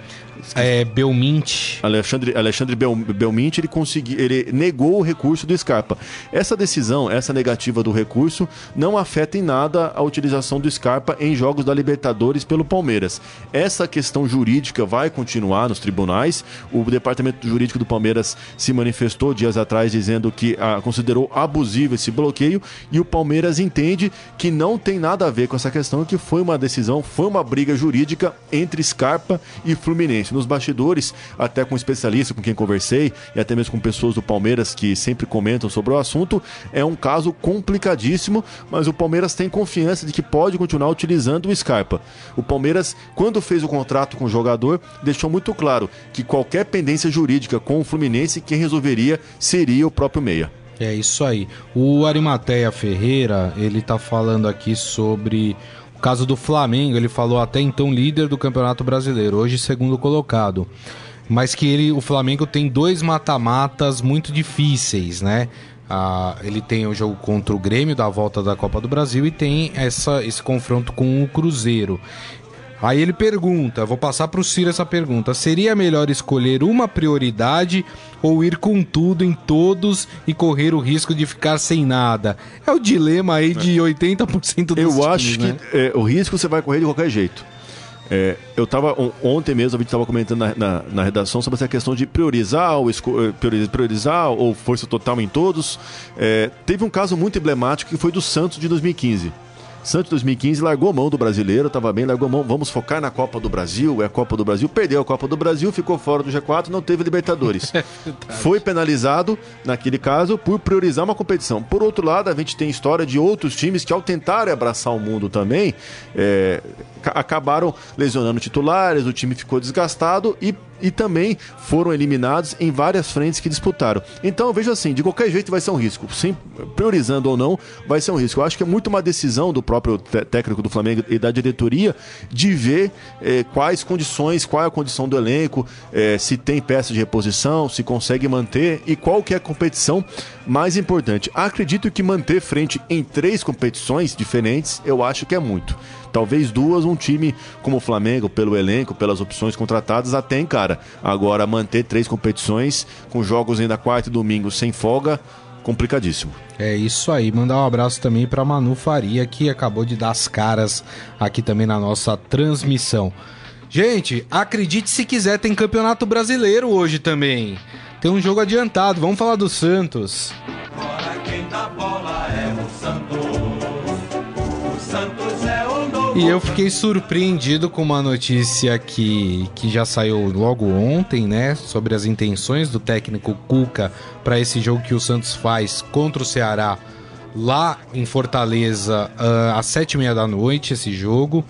é, Belmint. Alexandre, Alexandre Bel, Belmint, ele, consegui, ele negou o recurso do Scarpa. Essa decisão, essa negativa do recurso, não afeta em nada a utilização do Scarpa em jogos da Libertadores pelo Palmeiras. Essa questão jurídica vai continuar nos tribunais. O departamento jurídico do Palmeiras se manifestou dias atrás dizendo que ah, considerou abusivo esse bloqueio e o Palmeiras entende que não tem nada a ver com essa questão, que foi uma decisão, foi uma briga jurídica entre Scarpa e Fluminense. Nos bastidores, até com especialistas com quem conversei e até mesmo com pessoas do Palmeiras que sempre comentam sobre o assunto, é um caso complicadíssimo, mas o Palmeiras tem confiança de que pode continuar utilizando o Scarpa. O Palmeiras, quando fez o contrato com o jogador, deixou muito claro que qualquer pendência jurídica com o Fluminense, quem resolveria seria o próprio Meia. É isso aí. O Arimateia Ferreira, ele tá falando aqui sobre caso do Flamengo. Ele falou até então líder do Campeonato Brasileiro, hoje segundo colocado. Mas que ele, o Flamengo tem dois mata-matas muito difíceis, né? Ah, ele tem o jogo contra o Grêmio da volta da Copa do Brasil e tem essa, esse confronto com o Cruzeiro. Aí ele pergunta, vou passar para o Ciro essa pergunta: seria melhor escolher uma prioridade ou ir com tudo em todos e correr o risco de ficar sem nada? É o dilema aí de 80% dos Eu times, acho né? que é, o risco você vai correr de qualquer jeito. É, eu estava ontem mesmo a gente estava comentando na, na, na, redação sobre essa questão de priorizar ou priorizar, priorizar ou força total em todos. É, teve um caso muito emblemático que foi do Santos de 2015. Santos 2015 largou a mão do brasileiro, estava bem, largou a mão. Vamos focar na Copa do Brasil, é a Copa do Brasil. Perdeu a Copa do Brasil, ficou fora do G4, não teve Libertadores. Foi penalizado, naquele caso, por priorizar uma competição. Por outro lado, a gente tem história de outros times que, ao tentarem abraçar o mundo também, é, acabaram lesionando titulares, o time ficou desgastado e e também foram eliminados em várias frentes que disputaram. Então eu vejo assim, de qualquer jeito vai ser um risco, sem priorizando ou não, vai ser um risco. Eu acho que é muito uma decisão do próprio técnico do Flamengo e da diretoria de ver eh, quais condições, qual é a condição do elenco, eh, se tem peça de reposição, se consegue manter e qual que é a competição mais importante. Acredito que manter frente em três competições diferentes, eu acho que é muito. Talvez duas, um time como o Flamengo, pelo elenco, pelas opções contratadas, até encara. Agora, manter três competições, com jogos ainda quarta e domingo sem folga, complicadíssimo. É isso aí. Mandar um abraço também para Manu Faria, que acabou de dar as caras aqui também na nossa transmissão. Gente, acredite se quiser, tem Campeonato Brasileiro hoje também. Tem um jogo adiantado. Vamos falar do Santos. Agora quem dá bola é o Santos. E eu fiquei surpreendido com uma notícia que, que já saiu logo ontem, né? Sobre as intenções do técnico Cuca para esse jogo que o Santos faz contra o Ceará lá em Fortaleza uh, às sete e meia da noite. Esse jogo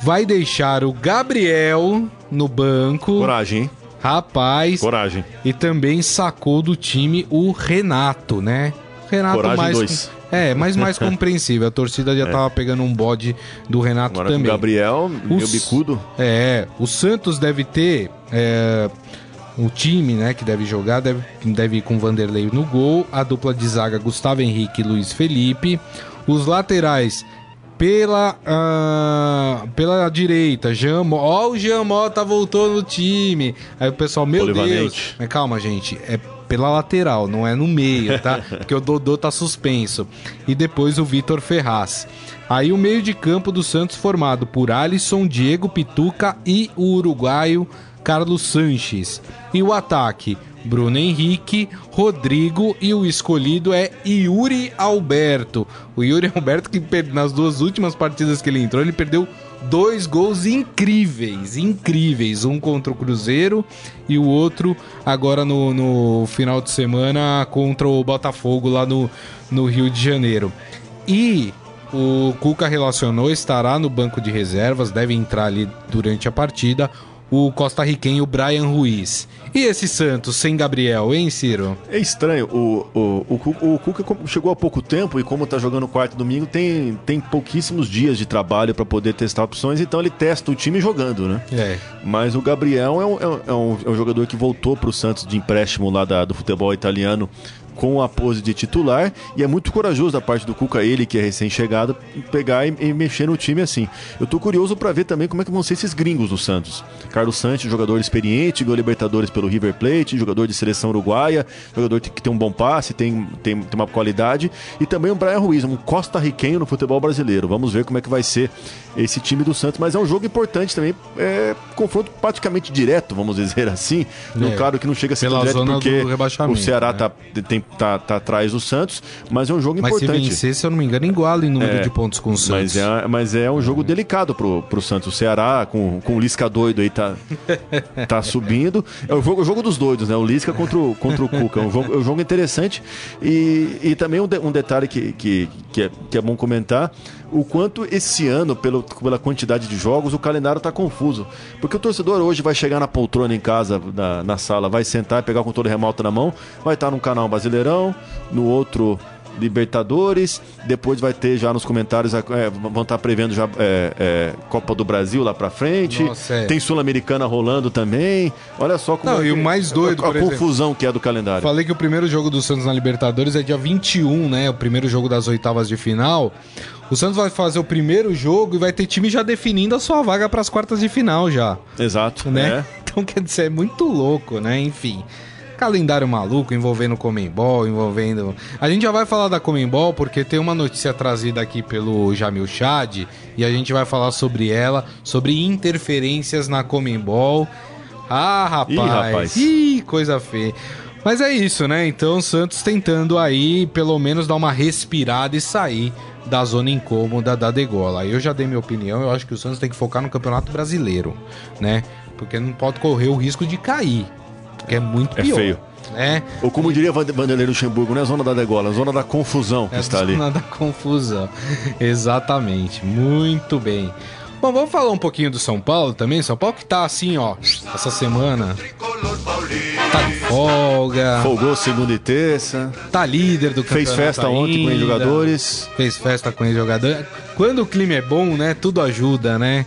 vai deixar o Gabriel no banco. Coragem, hein? Rapaz. Coragem. E também sacou do time o Renato, né? Renato Coragem mais. dois. É, mas mais compreensível. A torcida já é. tava pegando um bode do Renato Agora também. Com o Gabriel, meu bicudo. É, o Santos deve ter. É, o time, né, que deve jogar, deve, deve ir com Vanderlei no gol, a dupla de zaga Gustavo Henrique e Luiz Felipe, os laterais pela, uh, pela direita, Jamó. Ó, o Jamó tá voltando no time. Aí o pessoal, meu Deus. Mas calma, gente. É pela lateral, não é no meio, tá? Porque o Dodô tá suspenso. E depois o Vitor Ferraz. Aí o meio de campo do Santos formado por Alisson, Diego Pituca e o uruguaio Carlos Sanches. E o ataque, Bruno Henrique, Rodrigo e o escolhido é Yuri Alberto. O Yuri Alberto que nas duas últimas partidas que ele entrou, ele perdeu dois gols incríveis, incríveis. Um contra o Cruzeiro e o outro agora no, no final de semana contra o Botafogo lá no, no Rio de Janeiro. E o Cuca relacionou, estará no banco de reservas, deve entrar ali durante a partida o costarriquenho Brian Ruiz. E esse Santos sem Gabriel, hein, Ciro? É estranho. O, o, o, o Cuca chegou há pouco tempo e, como tá jogando quarto domingo, tem, tem pouquíssimos dias de trabalho para poder testar opções, então ele testa o time jogando, né? É. Mas o Gabriel é um, é um, é um jogador que voltou para o Santos de empréstimo lá da, do futebol italiano com a pose de titular e é muito corajoso da parte do Cuca, ele que é recém-chegado, pegar e, e, mexer no time assim. Eu tô curioso para ver também como é que vão ser esses gringos do Santos. Carlos Santos, jogador experiente, ganhou Libertadores pelo River Plate, jogador de seleção uruguaia, jogador que tem um bom passe, tem, tem, tem uma qualidade, e também o Brian Ruiz, um costa-riquenho no futebol brasileiro. Vamos ver como é que vai ser esse time do Santos, mas é um jogo importante também, é confronto praticamente direto, vamos dizer assim. É. Claro que não chega a ser direto porque o Ceará né? tá, tem tá, tá atrás do Santos, mas é um jogo mas importante. Mas se vencer, se eu não me engano, iguala em número é, de pontos com o Santos. Mas é, mas é um jogo delicado pro, pro Santos. O Ceará, com, com o Lisca doido aí, tá, tá subindo. É o jogo, o jogo dos doidos, né? O Lisca contra o, contra o Cuca. É um jogo, é um jogo interessante. E, e também um, de, um detalhe que, que, que, é, que é bom comentar o quanto esse ano, pelo, pela quantidade de jogos, o calendário está confuso. Porque o torcedor hoje vai chegar na poltrona em casa, na, na sala, vai sentar, pegar o controle remoto na mão, vai estar tá num canal Brasileirão, no outro Libertadores, depois vai ter já nos comentários, é, vão estar tá prevendo já é, é, Copa do Brasil lá pra frente. Nossa, é. Tem Sul-Americana rolando também. Olha só como. Não, é e o mais doido, a, a confusão exemplo, que é do calendário. Falei que o primeiro jogo do Santos na Libertadores é dia 21, né? O primeiro jogo das oitavas de final. O Santos vai fazer o primeiro jogo e vai ter time já definindo a sua vaga para as quartas de final já. Exato. Né? É. Então quer dizer, é muito louco, né? Enfim. Calendário maluco envolvendo Comembol, envolvendo. A gente já vai falar da Comembol porque tem uma notícia trazida aqui pelo Jamil Chad e a gente vai falar sobre ela, sobre interferências na Comembol. Ah, rapaz. Ih, rapaz. Ih, coisa feia. Mas é isso, né? Então o Santos tentando aí, pelo menos, dar uma respirada e sair da zona incômoda da degola. Eu já dei minha opinião, eu acho que o Santos tem que focar no Campeonato Brasileiro, né? Porque não pode correr o risco de cair, porque é muito é pior. É feio. Né? Ou como diria Vanderlei Luxemburgo, não é zona da degola, é zona da confusão que é está ali. Zona da confusão, exatamente. Muito bem. Bom, vamos falar um pouquinho do São Paulo também. São Paulo que tá assim, ó, essa semana. Tá de folga. Folgou segunda e terça. Tá líder do campeonato. Fez festa ainda, ontem com os jogadores. Fez festa com os jogadores. Quando o clima é bom, né? Tudo ajuda, né?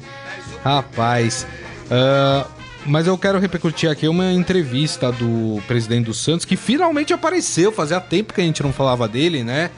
Rapaz. Uh, mas eu quero repercutir aqui uma entrevista do presidente do Santos que finalmente apareceu. Fazia tempo que a gente não falava dele, né?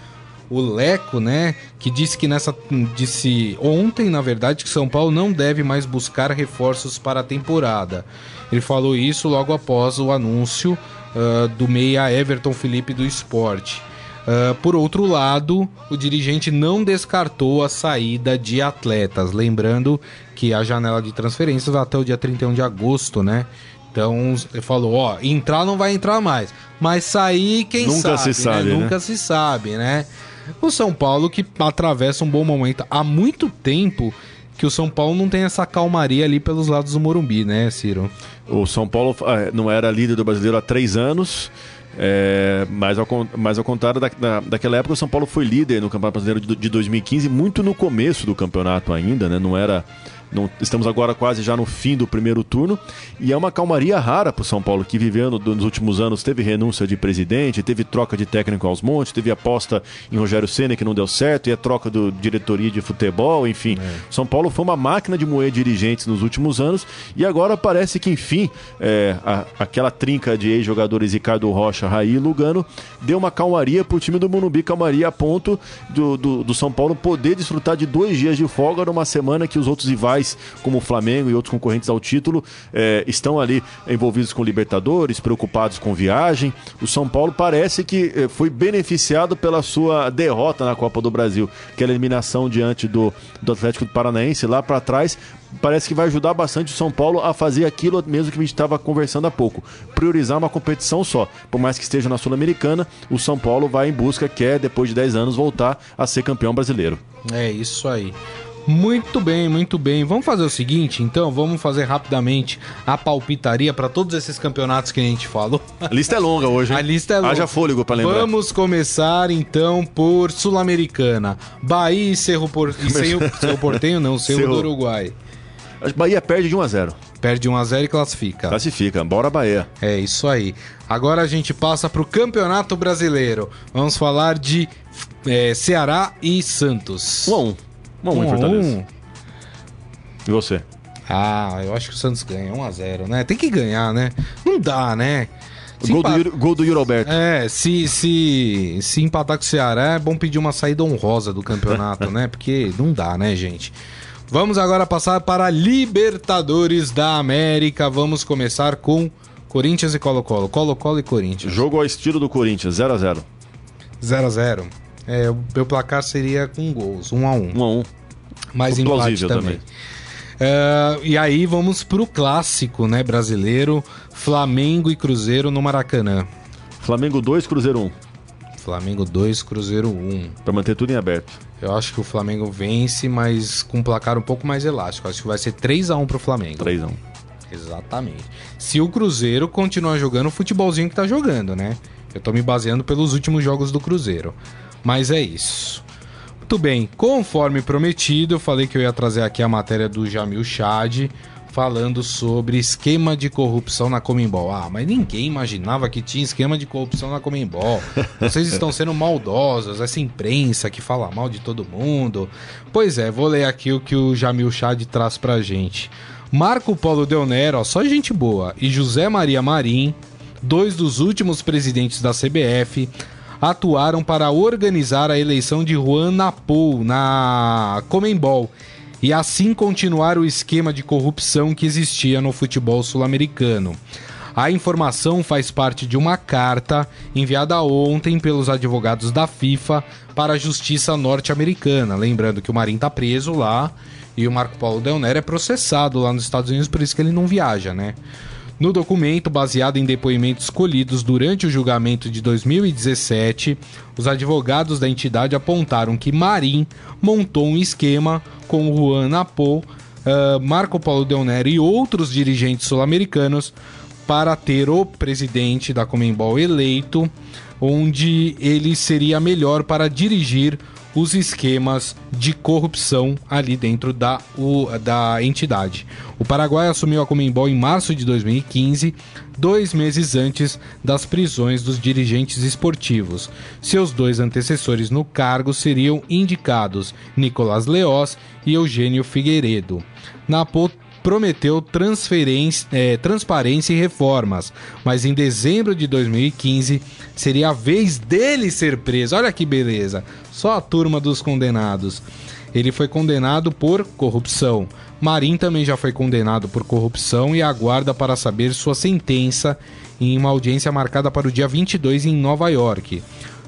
o Leco, né, que disse que nessa disse ontem, na verdade, que São Paulo não deve mais buscar reforços para a temporada. Ele falou isso logo após o anúncio uh, do meia Everton Felipe do esporte. Uh, por outro lado, o dirigente não descartou a saída de atletas, lembrando que a janela de transferências vai até o dia 31 de agosto, né? Então ele falou, ó, entrar não vai entrar mais, mas sair quem Nunca sabe, se sabe, né? né? Nunca se sabe, né? O São Paulo que atravessa um bom momento há muito tempo que o São Paulo não tem essa calmaria ali pelos lados do Morumbi, né, Ciro? O São Paulo ah, não era líder do brasileiro há três anos. É, mas, ao, mas ao contrário da, da, daquela época, o São Paulo foi líder no Campeonato Brasileiro de, de 2015, muito no começo do campeonato ainda, né? Não era não, estamos agora quase já no fim do primeiro turno e é uma calmaria rara para o São Paulo, que vivendo nos últimos anos teve renúncia de presidente, teve troca de técnico aos montes, teve aposta em Rogério Senna que não deu certo e a troca do diretoria de futebol, enfim. É. São Paulo foi uma máquina de moer dirigentes nos últimos anos e agora parece que, enfim, é, a, aquela trinca de ex-jogadores Ricardo Rocha, Raí e Lugano deu uma calmaria para o time do Morumbi, calmaria a ponto do, do, do São Paulo poder desfrutar de dois dias de folga numa semana que os outros rivais como o Flamengo e outros concorrentes ao título, é, estão ali envolvidos com Libertadores, preocupados com viagem. O São Paulo parece que é, foi beneficiado pela sua derrota na Copa do Brasil, aquela eliminação diante do, do Atlético Paranaense lá para trás. Parece que vai ajudar bastante o São Paulo a fazer aquilo mesmo que a gente estava conversando há pouco. Priorizar uma competição só. Por mais que esteja na Sul-Americana, o São Paulo vai em busca, quer, depois de 10 anos, voltar a ser campeão brasileiro. É isso aí. Muito bem, muito bem. Vamos fazer o seguinte, então, vamos fazer rapidamente a palpitaria para todos esses campeonatos que a gente falou. A lista é longa hoje, hein? A lista é longa. Haja fôlego para lembrar. Vamos começar então por Sul-Americana. Bahia e Cerro, por... e Cerro... Cerro Portenho, não, Cerro, Cerro do Uruguai. Bahia perde de 1 a 0. Perde 1 a 0 e classifica. Classifica. Bora Bahia. É isso aí. Agora a gente passa para o Campeonato Brasileiro. Vamos falar de é, Ceará e Santos. 1 a 1. 1 um, um em Fortaleza. Um. E você? Ah, eu acho que o Santos ganha 1x0, né? Tem que ganhar, né? Não dá, né? Gol do, gol do Yuri Alberto. É, se, se, se empatar com o Ceará, é bom pedir uma saída honrosa do campeonato, né? Porque não dá, né, gente? Vamos agora passar para Libertadores da América. Vamos começar com Corinthians e Colo-Colo. Colo-Colo e Corinthians. Jogo ao estilo do Corinthians, 0x0. 0x0. É, o meu placar seria com gols, 1 um a 1 um. 1 um a 1 um. Mais empate também. também. Uh, e aí vamos pro clássico, né, brasileiro, Flamengo e Cruzeiro no Maracanã. Flamengo 2, Cruzeiro 1. Flamengo 2, Cruzeiro 1. Pra manter tudo em aberto. Eu acho que o Flamengo vence, mas com um placar um pouco mais elástico. Acho que vai ser 3 a 1 pro Flamengo. 3 a 1 Exatamente. Se o Cruzeiro continuar jogando o futebolzinho que tá jogando, né? Eu tô me baseando pelos últimos jogos do Cruzeiro. Mas é isso. Muito bem, conforme prometido, eu falei que eu ia trazer aqui a matéria do Jamil Chad falando sobre esquema de corrupção na Comembol. Ah, mas ninguém imaginava que tinha esquema de corrupção na Comembol. Vocês estão sendo maldosos, essa imprensa que fala mal de todo mundo. Pois é, vou ler aqui o que o Jamil Chad traz pra gente. Marco Polo Del Nero, ó, só gente boa, e José Maria Marim, dois dos últimos presidentes da CBF, atuaram para organizar a eleição de Juan Napou na Comembol e assim continuar o esquema de corrupção que existia no futebol sul-americano. A informação faz parte de uma carta enviada ontem pelos advogados da FIFA para a justiça norte-americana. Lembrando que o Marinho está preso lá e o Marco Paulo Del Nero é processado lá nos Estados Unidos, por isso que ele não viaja, né? No documento, baseado em depoimentos colhidos durante o julgamento de 2017, os advogados da entidade apontaram que Marim montou um esquema com Juan Napo, uh, Marco Paulo Del Nero e outros dirigentes sul-americanos para ter o presidente da Comembol eleito, onde ele seria melhor para dirigir os esquemas de corrupção ali dentro da, o, da entidade. O Paraguai assumiu a Comembol em março de 2015, dois meses antes das prisões dos dirigentes esportivos. Seus dois antecessores no cargo seriam indicados Nicolás Leós e Eugênio Figueiredo. Na prometeu é, transparência e reformas, mas em dezembro de 2015 seria a vez dele ser preso. Olha que beleza! Só a turma dos condenados. Ele foi condenado por corrupção. Marim também já foi condenado por corrupção e aguarda para saber sua sentença em uma audiência marcada para o dia 22 em Nova York.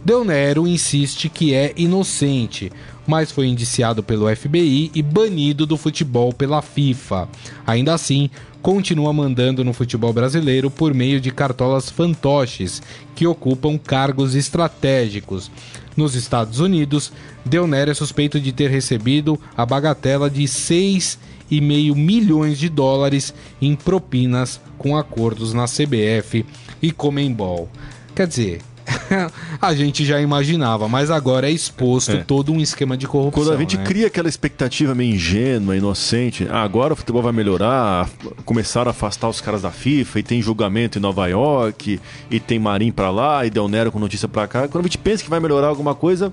Del Nero insiste que é inocente, mas foi indiciado pelo FBI e banido do futebol pela FIFA. Ainda assim, continua mandando no futebol brasileiro por meio de cartolas fantoches que ocupam cargos estratégicos. Nos Estados Unidos, Del Nero é suspeito de ter recebido a bagatela de 6,5 milhões de dólares em propinas com acordos na CBF e Comembol. Quer dizer, a gente já imaginava, mas agora é exposto é. todo um esquema de corrupção. Quando a gente né? cria aquela expectativa meio ingênua, inocente, ah, agora o futebol vai melhorar, começaram a afastar os caras da FIFA e tem julgamento em Nova York e tem Marim para lá e Del Nero com notícia para cá. Quando a gente pensa que vai melhorar alguma coisa,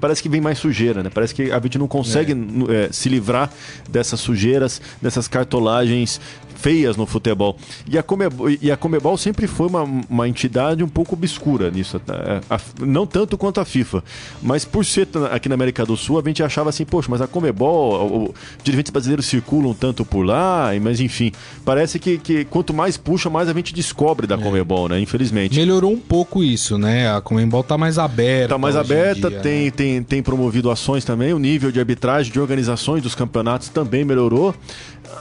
parece que vem mais sujeira, né? Parece que a gente não consegue é. É, se livrar dessas sujeiras, dessas cartolagens feias no futebol. E a Comebol, e a Comebol sempre foi uma, uma entidade um pouco obscura nisso. Tá? A, não tanto quanto a FIFA. Mas por ser aqui na América do Sul, a gente achava assim, poxa, mas a Comebol, os dirigentes brasileiros circulam tanto por lá, mas enfim, parece que, que quanto mais puxa, mais a gente descobre da é. Comebol, né? Infelizmente. Melhorou um pouco isso, né? A Comebol tá mais aberta. Tá mais aberta, dia, tem, né? tem, tem promovido ações também, o nível de arbitragem, de organizações dos campeonatos também melhorou.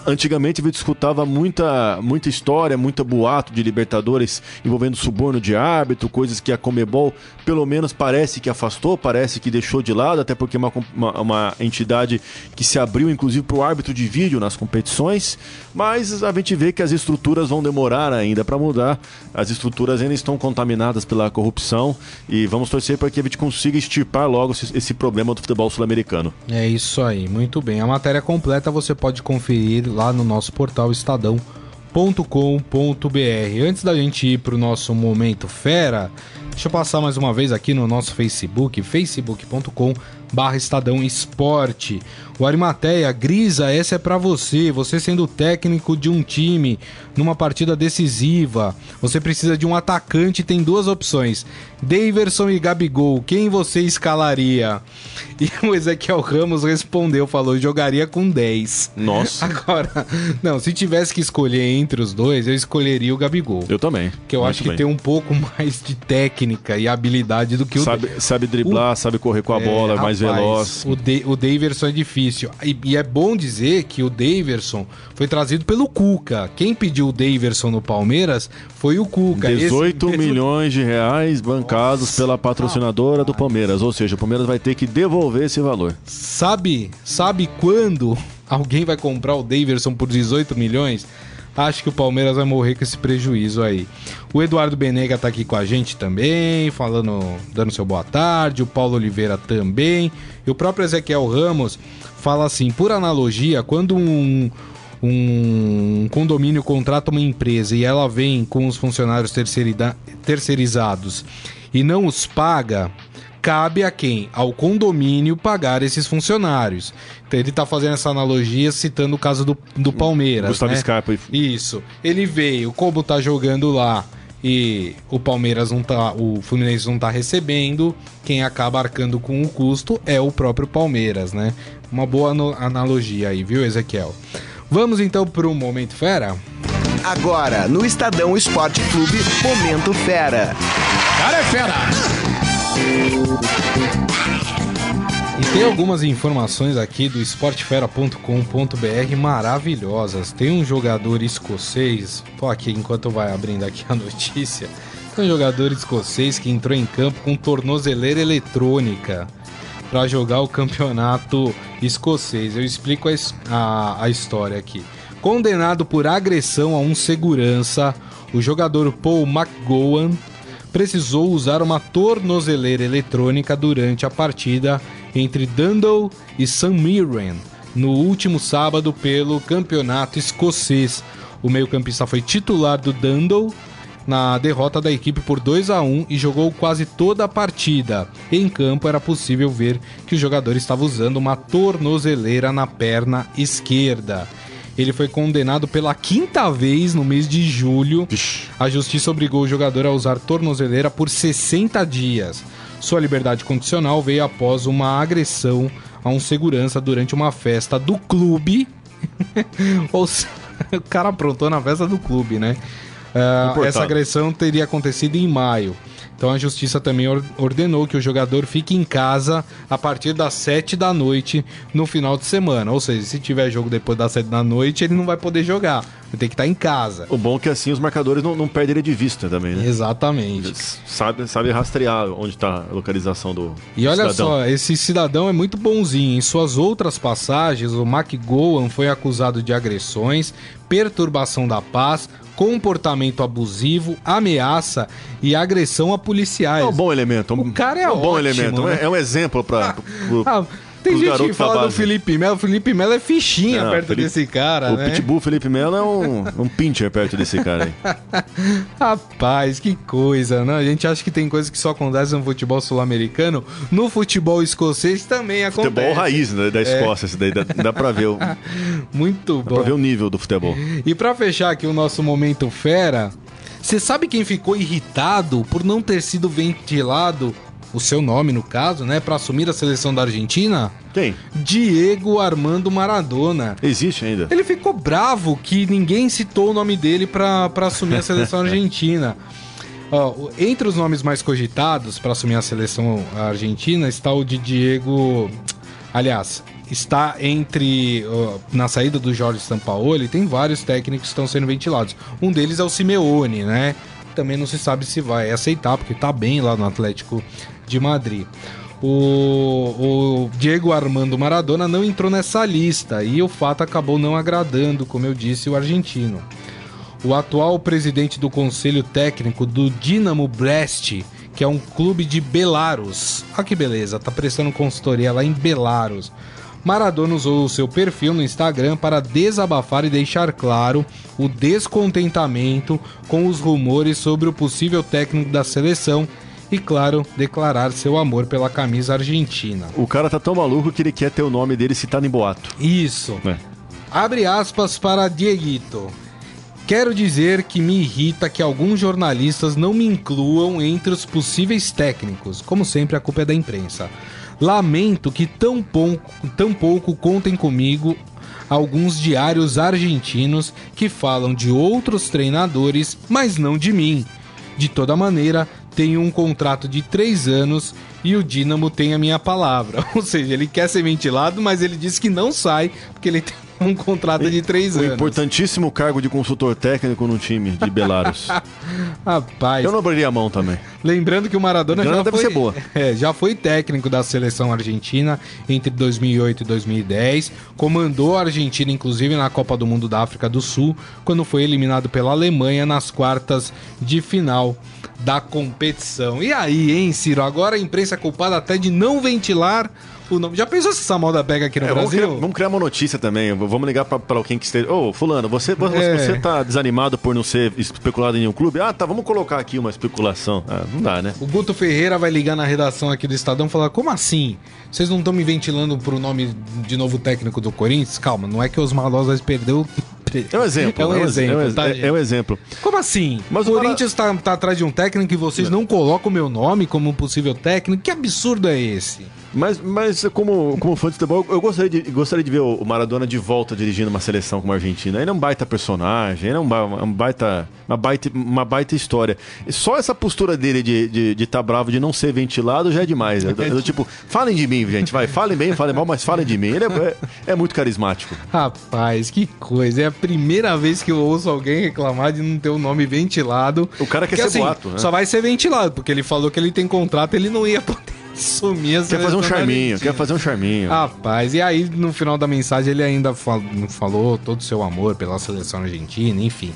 Antigamente a gente escutava muita, muita história, muita boato de Libertadores envolvendo suborno de árbitro, coisas que a Comebol pelo menos parece que afastou, parece que deixou de lado, até porque é uma, uma, uma entidade que se abriu inclusive para o árbitro de vídeo nas competições, mas a gente vê que as estruturas vão demorar ainda para mudar, as estruturas ainda estão contaminadas pela corrupção e vamos torcer para que a gente consiga extirpar logo esse, esse problema do futebol sul-americano. É isso aí, muito bem. A matéria completa você pode conferir lá no nosso portal estadão.com.br. Antes da gente ir para o nosso momento fera, deixa eu passar mais uma vez aqui no nosso Facebook, facebook.com barra Estadão Esporte. O Arimateia, Grisa, essa é para você. Você sendo técnico de um time numa partida decisiva, você precisa de um atacante tem duas opções: Daverson e Gabigol. Quem você escalaria? E o Ezequiel Ramos respondeu, falou: jogaria com 10. Nossa. Agora, não, se tivesse que escolher entre os dois, eu escolheria o Gabigol. Eu também. Que eu Muito acho que bem. tem um pouco mais de técnica e habilidade do que o Sabe, sabe driblar, o... sabe correr com a bola, é, mais Veloz. O, de, o Daverson é difícil. E, e, é bom dizer que o Daverson foi trazido pelo Cuca. Quem pediu o Daverson no Palmeiras foi o Cuca. 18 Esse... milhões de reais bancados Nossa, pela patrocinadora do Palmeiras. Ou seja, o Palmeiras vai ter que devolver esse valor. Sabe, sabe quando alguém vai comprar o Daverson por 18 milhões? Acho que o Palmeiras vai morrer com esse prejuízo aí. O Eduardo Benega tá aqui com a gente também, falando, dando seu boa tarde. O Paulo Oliveira também. E o próprio Ezequiel Ramos fala assim: por analogia, quando um, um condomínio contrata uma empresa e ela vem com os funcionários terceirizados e não os paga, cabe a quem? Ao condomínio pagar esses funcionários. Ele está fazendo essa analogia citando o caso do, do Palmeiras. Gustavo né? Scarpa. Isso. Ele veio, como tá jogando lá e o Palmeiras não tá, o Fluminense não tá recebendo, quem acaba arcando com o custo é o próprio Palmeiras, né? Uma boa analogia aí, viu, Ezequiel? Vamos então para o Momento Fera? Agora, no Estadão Esporte Clube, Momento Fera. Cara é fera! E tem algumas informações aqui do esportefera.com.br maravilhosas. Tem um jogador escocês, tô aqui enquanto vai abrindo aqui a notícia. Tem um jogador escocês que entrou em campo com tornozeleira eletrônica para jogar o campeonato escocês. Eu explico a, a, a história aqui. Condenado por agressão a um segurança, o jogador Paul McGowan precisou usar uma tornozeleira eletrônica durante a partida entre Dundee e St Mirren no último sábado pelo campeonato escocês. O meio-campista foi titular do Dundee na derrota da equipe por 2 a 1 e jogou quase toda a partida. Em campo era possível ver que o jogador estava usando uma tornozeleira na perna esquerda. Ele foi condenado pela quinta vez no mês de julho. A justiça obrigou o jogador a usar tornozeleira por 60 dias. Sua liberdade condicional veio após uma agressão a um segurança durante uma festa do clube. Ou o cara aprontou na festa do clube, né? Uh, essa agressão teria acontecido em maio. Então a justiça também ordenou que o jogador fique em casa a partir das 7 da noite no final de semana. Ou seja, se tiver jogo depois das 7 da noite, ele não vai poder jogar. Vai ter que estar em casa. O bom é que assim os marcadores não, não perdem ele de vista também, né? Exatamente. Sabe, sabe rastrear onde está a localização do E olha cidadão. só, esse cidadão é muito bonzinho. Em suas outras passagens, o McGowan foi acusado de agressões, perturbação da paz, comportamento abusivo, ameaça e agressão a policiais. É um bom elemento. O cara é, é um ótimo, bom elemento. Né? É um exemplo para. Ah, tem gente que fala do Felipe Melo. O Felipe Melo é fichinha não, perto Felipe, desse cara, o né? O Pitbull Felipe Melo é um, um pincher perto desse cara aí. Rapaz, que coisa, né? A gente acha que tem coisas que só acontecem no futebol sul-americano. No futebol escocês também acontece. Futebol raiz né, da Escócia, é. daí dá, dá pra ver. O, Muito bom. Dá pra ver o nível do futebol. E pra fechar aqui o nosso momento fera, você sabe quem ficou irritado por não ter sido ventilado o seu nome no caso, né, para assumir a seleção da Argentina? Quem? Diego Armando Maradona. Existe ainda. Ele ficou bravo que ninguém citou o nome dele para assumir a seleção argentina. Uh, entre os nomes mais cogitados para assumir a seleção argentina está o de Diego. Aliás, está entre. Uh, na saída do Jorge Sampaoli, tem vários técnicos que estão sendo ventilados. Um deles é o Simeone, né? Também não se sabe se vai aceitar, porque está bem lá no Atlético de Madrid. O, o, Diego Armando Maradona não entrou nessa lista e o fato acabou não agradando, como eu disse, o argentino. O atual presidente do conselho técnico do Dinamo Brest, que é um clube de Belarus. Olha que beleza, tá prestando consultoria lá em Belarus. Maradona usou o seu perfil no Instagram para desabafar e deixar claro o descontentamento com os rumores sobre o possível técnico da seleção e, claro, declarar seu amor pela camisa argentina. O cara tá tão maluco que ele quer ter o nome dele citado em boato. Isso. É. Abre aspas para Dieguito. Quero dizer que me irrita que alguns jornalistas não me incluam entre os possíveis técnicos. Como sempre, a culpa é da imprensa. Lamento que tão pouco, tão pouco contem comigo alguns diários argentinos que falam de outros treinadores, mas não de mim. De toda maneira, tenho um contrato de três anos e o Dinamo tem a minha palavra. Ou seja, ele quer ser ventilado, mas ele disse que não sai porque ele tem um contrato de três o anos. importantíssimo cargo de consultor técnico no time de Belarus. Rapaz. Eu não abriria a mão também. Lembrando que o Maradona já foi. É, já foi técnico da seleção argentina entre 2008 e 2010, comandou a Argentina inclusive na Copa do Mundo da África do Sul, quando foi eliminado pela Alemanha nas quartas de final da competição. E aí, hein, Ciro? Agora a imprensa é culpada até de não ventilar o nome. Já pensou se essa moda pega aqui no É, vamos, Brasil? criar, vamos criar uma notícia também. Vamos ligar pra alguém que esteja. Ô, Fulano, você, você, É. você tá desanimado por não ser especulado em nenhum clube? Ah, tá, vamos colocar aqui uma especulação. Ah, não dá, né? O Guto Ferreira vai ligar na redação aqui do Estadão e falar: como assim? Vocês não estão me ventilando pro nome de novo técnico do Corinthians? Calma, não é que os Malosas perdeu. É um exemplo. É um exemplo, é um, tá, é- gente? é um exemplo. Como assim? Mas o Corinthians tá, tá atrás de um técnico e vocês não colocam o meu nome como um possível técnico? Que absurdo é esse? Mas, mas como, como fã de futebol, eu gostaria de, gostaria de ver o Maradona de volta dirigindo uma seleção como a Argentina. Ele é um baita personagem, ele é um, um baita, uma, baita, uma baita história. E só essa postura dele de estar de, de tá bravo, de não ser ventilado, já é demais. É do- é do tipo, falem de mim, gente, vai. Falem bem, falem mal, mas falem de mim. Ele é, é, é muito carismático. Rapaz, que coisa. É a primeira vez que eu ouço alguém reclamar de não ter o nome ventilado. O cara quer ser boato, né? Só vai ser ventilado, porque ele falou que ele tem contrato, ele não ia poder sumir a Quer fazer um charminho, quer fazer um charminho. Rapaz, e aí no final da mensagem ele ainda fal- falou todo o seu amor pela seleção argentina, enfim.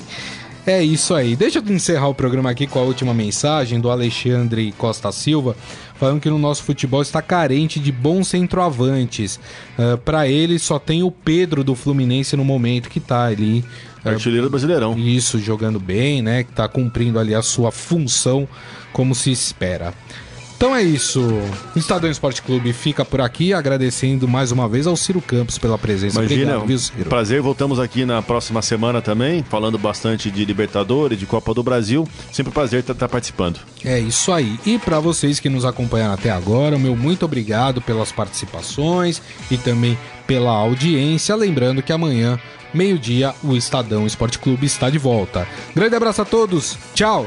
É isso aí. Deixa eu encerrar o programa aqui com a última mensagem do Alexandre Costa Silva, falando que no nosso futebol está carente de bons centroavantes. Para Pra ele só tem o Pedro do Fluminense no momento que tá ali. ah, Artilheiro do Brasileirão. isso, jogando bem, né? Que tá cumprindo ali a sua função como se espera. Então é isso. O Estadão Esporte Clube fica por aqui, agradecendo mais uma vez ao Ciro Campos pela presença. Imagina, Obrigado, viu, Ciro? prazer. Voltamos aqui na próxima semana também, falando bastante de Libertadores, de Copa do Brasil. Sempre um prazer estar participando. É isso aí. E para vocês que nos acompanharam até agora, o meu muito obrigado pelas participações e também pela audiência. Lembrando que amanhã, meio-dia, o Estadão Esporte Clube está de volta. Grande abraço a todos. Tchau.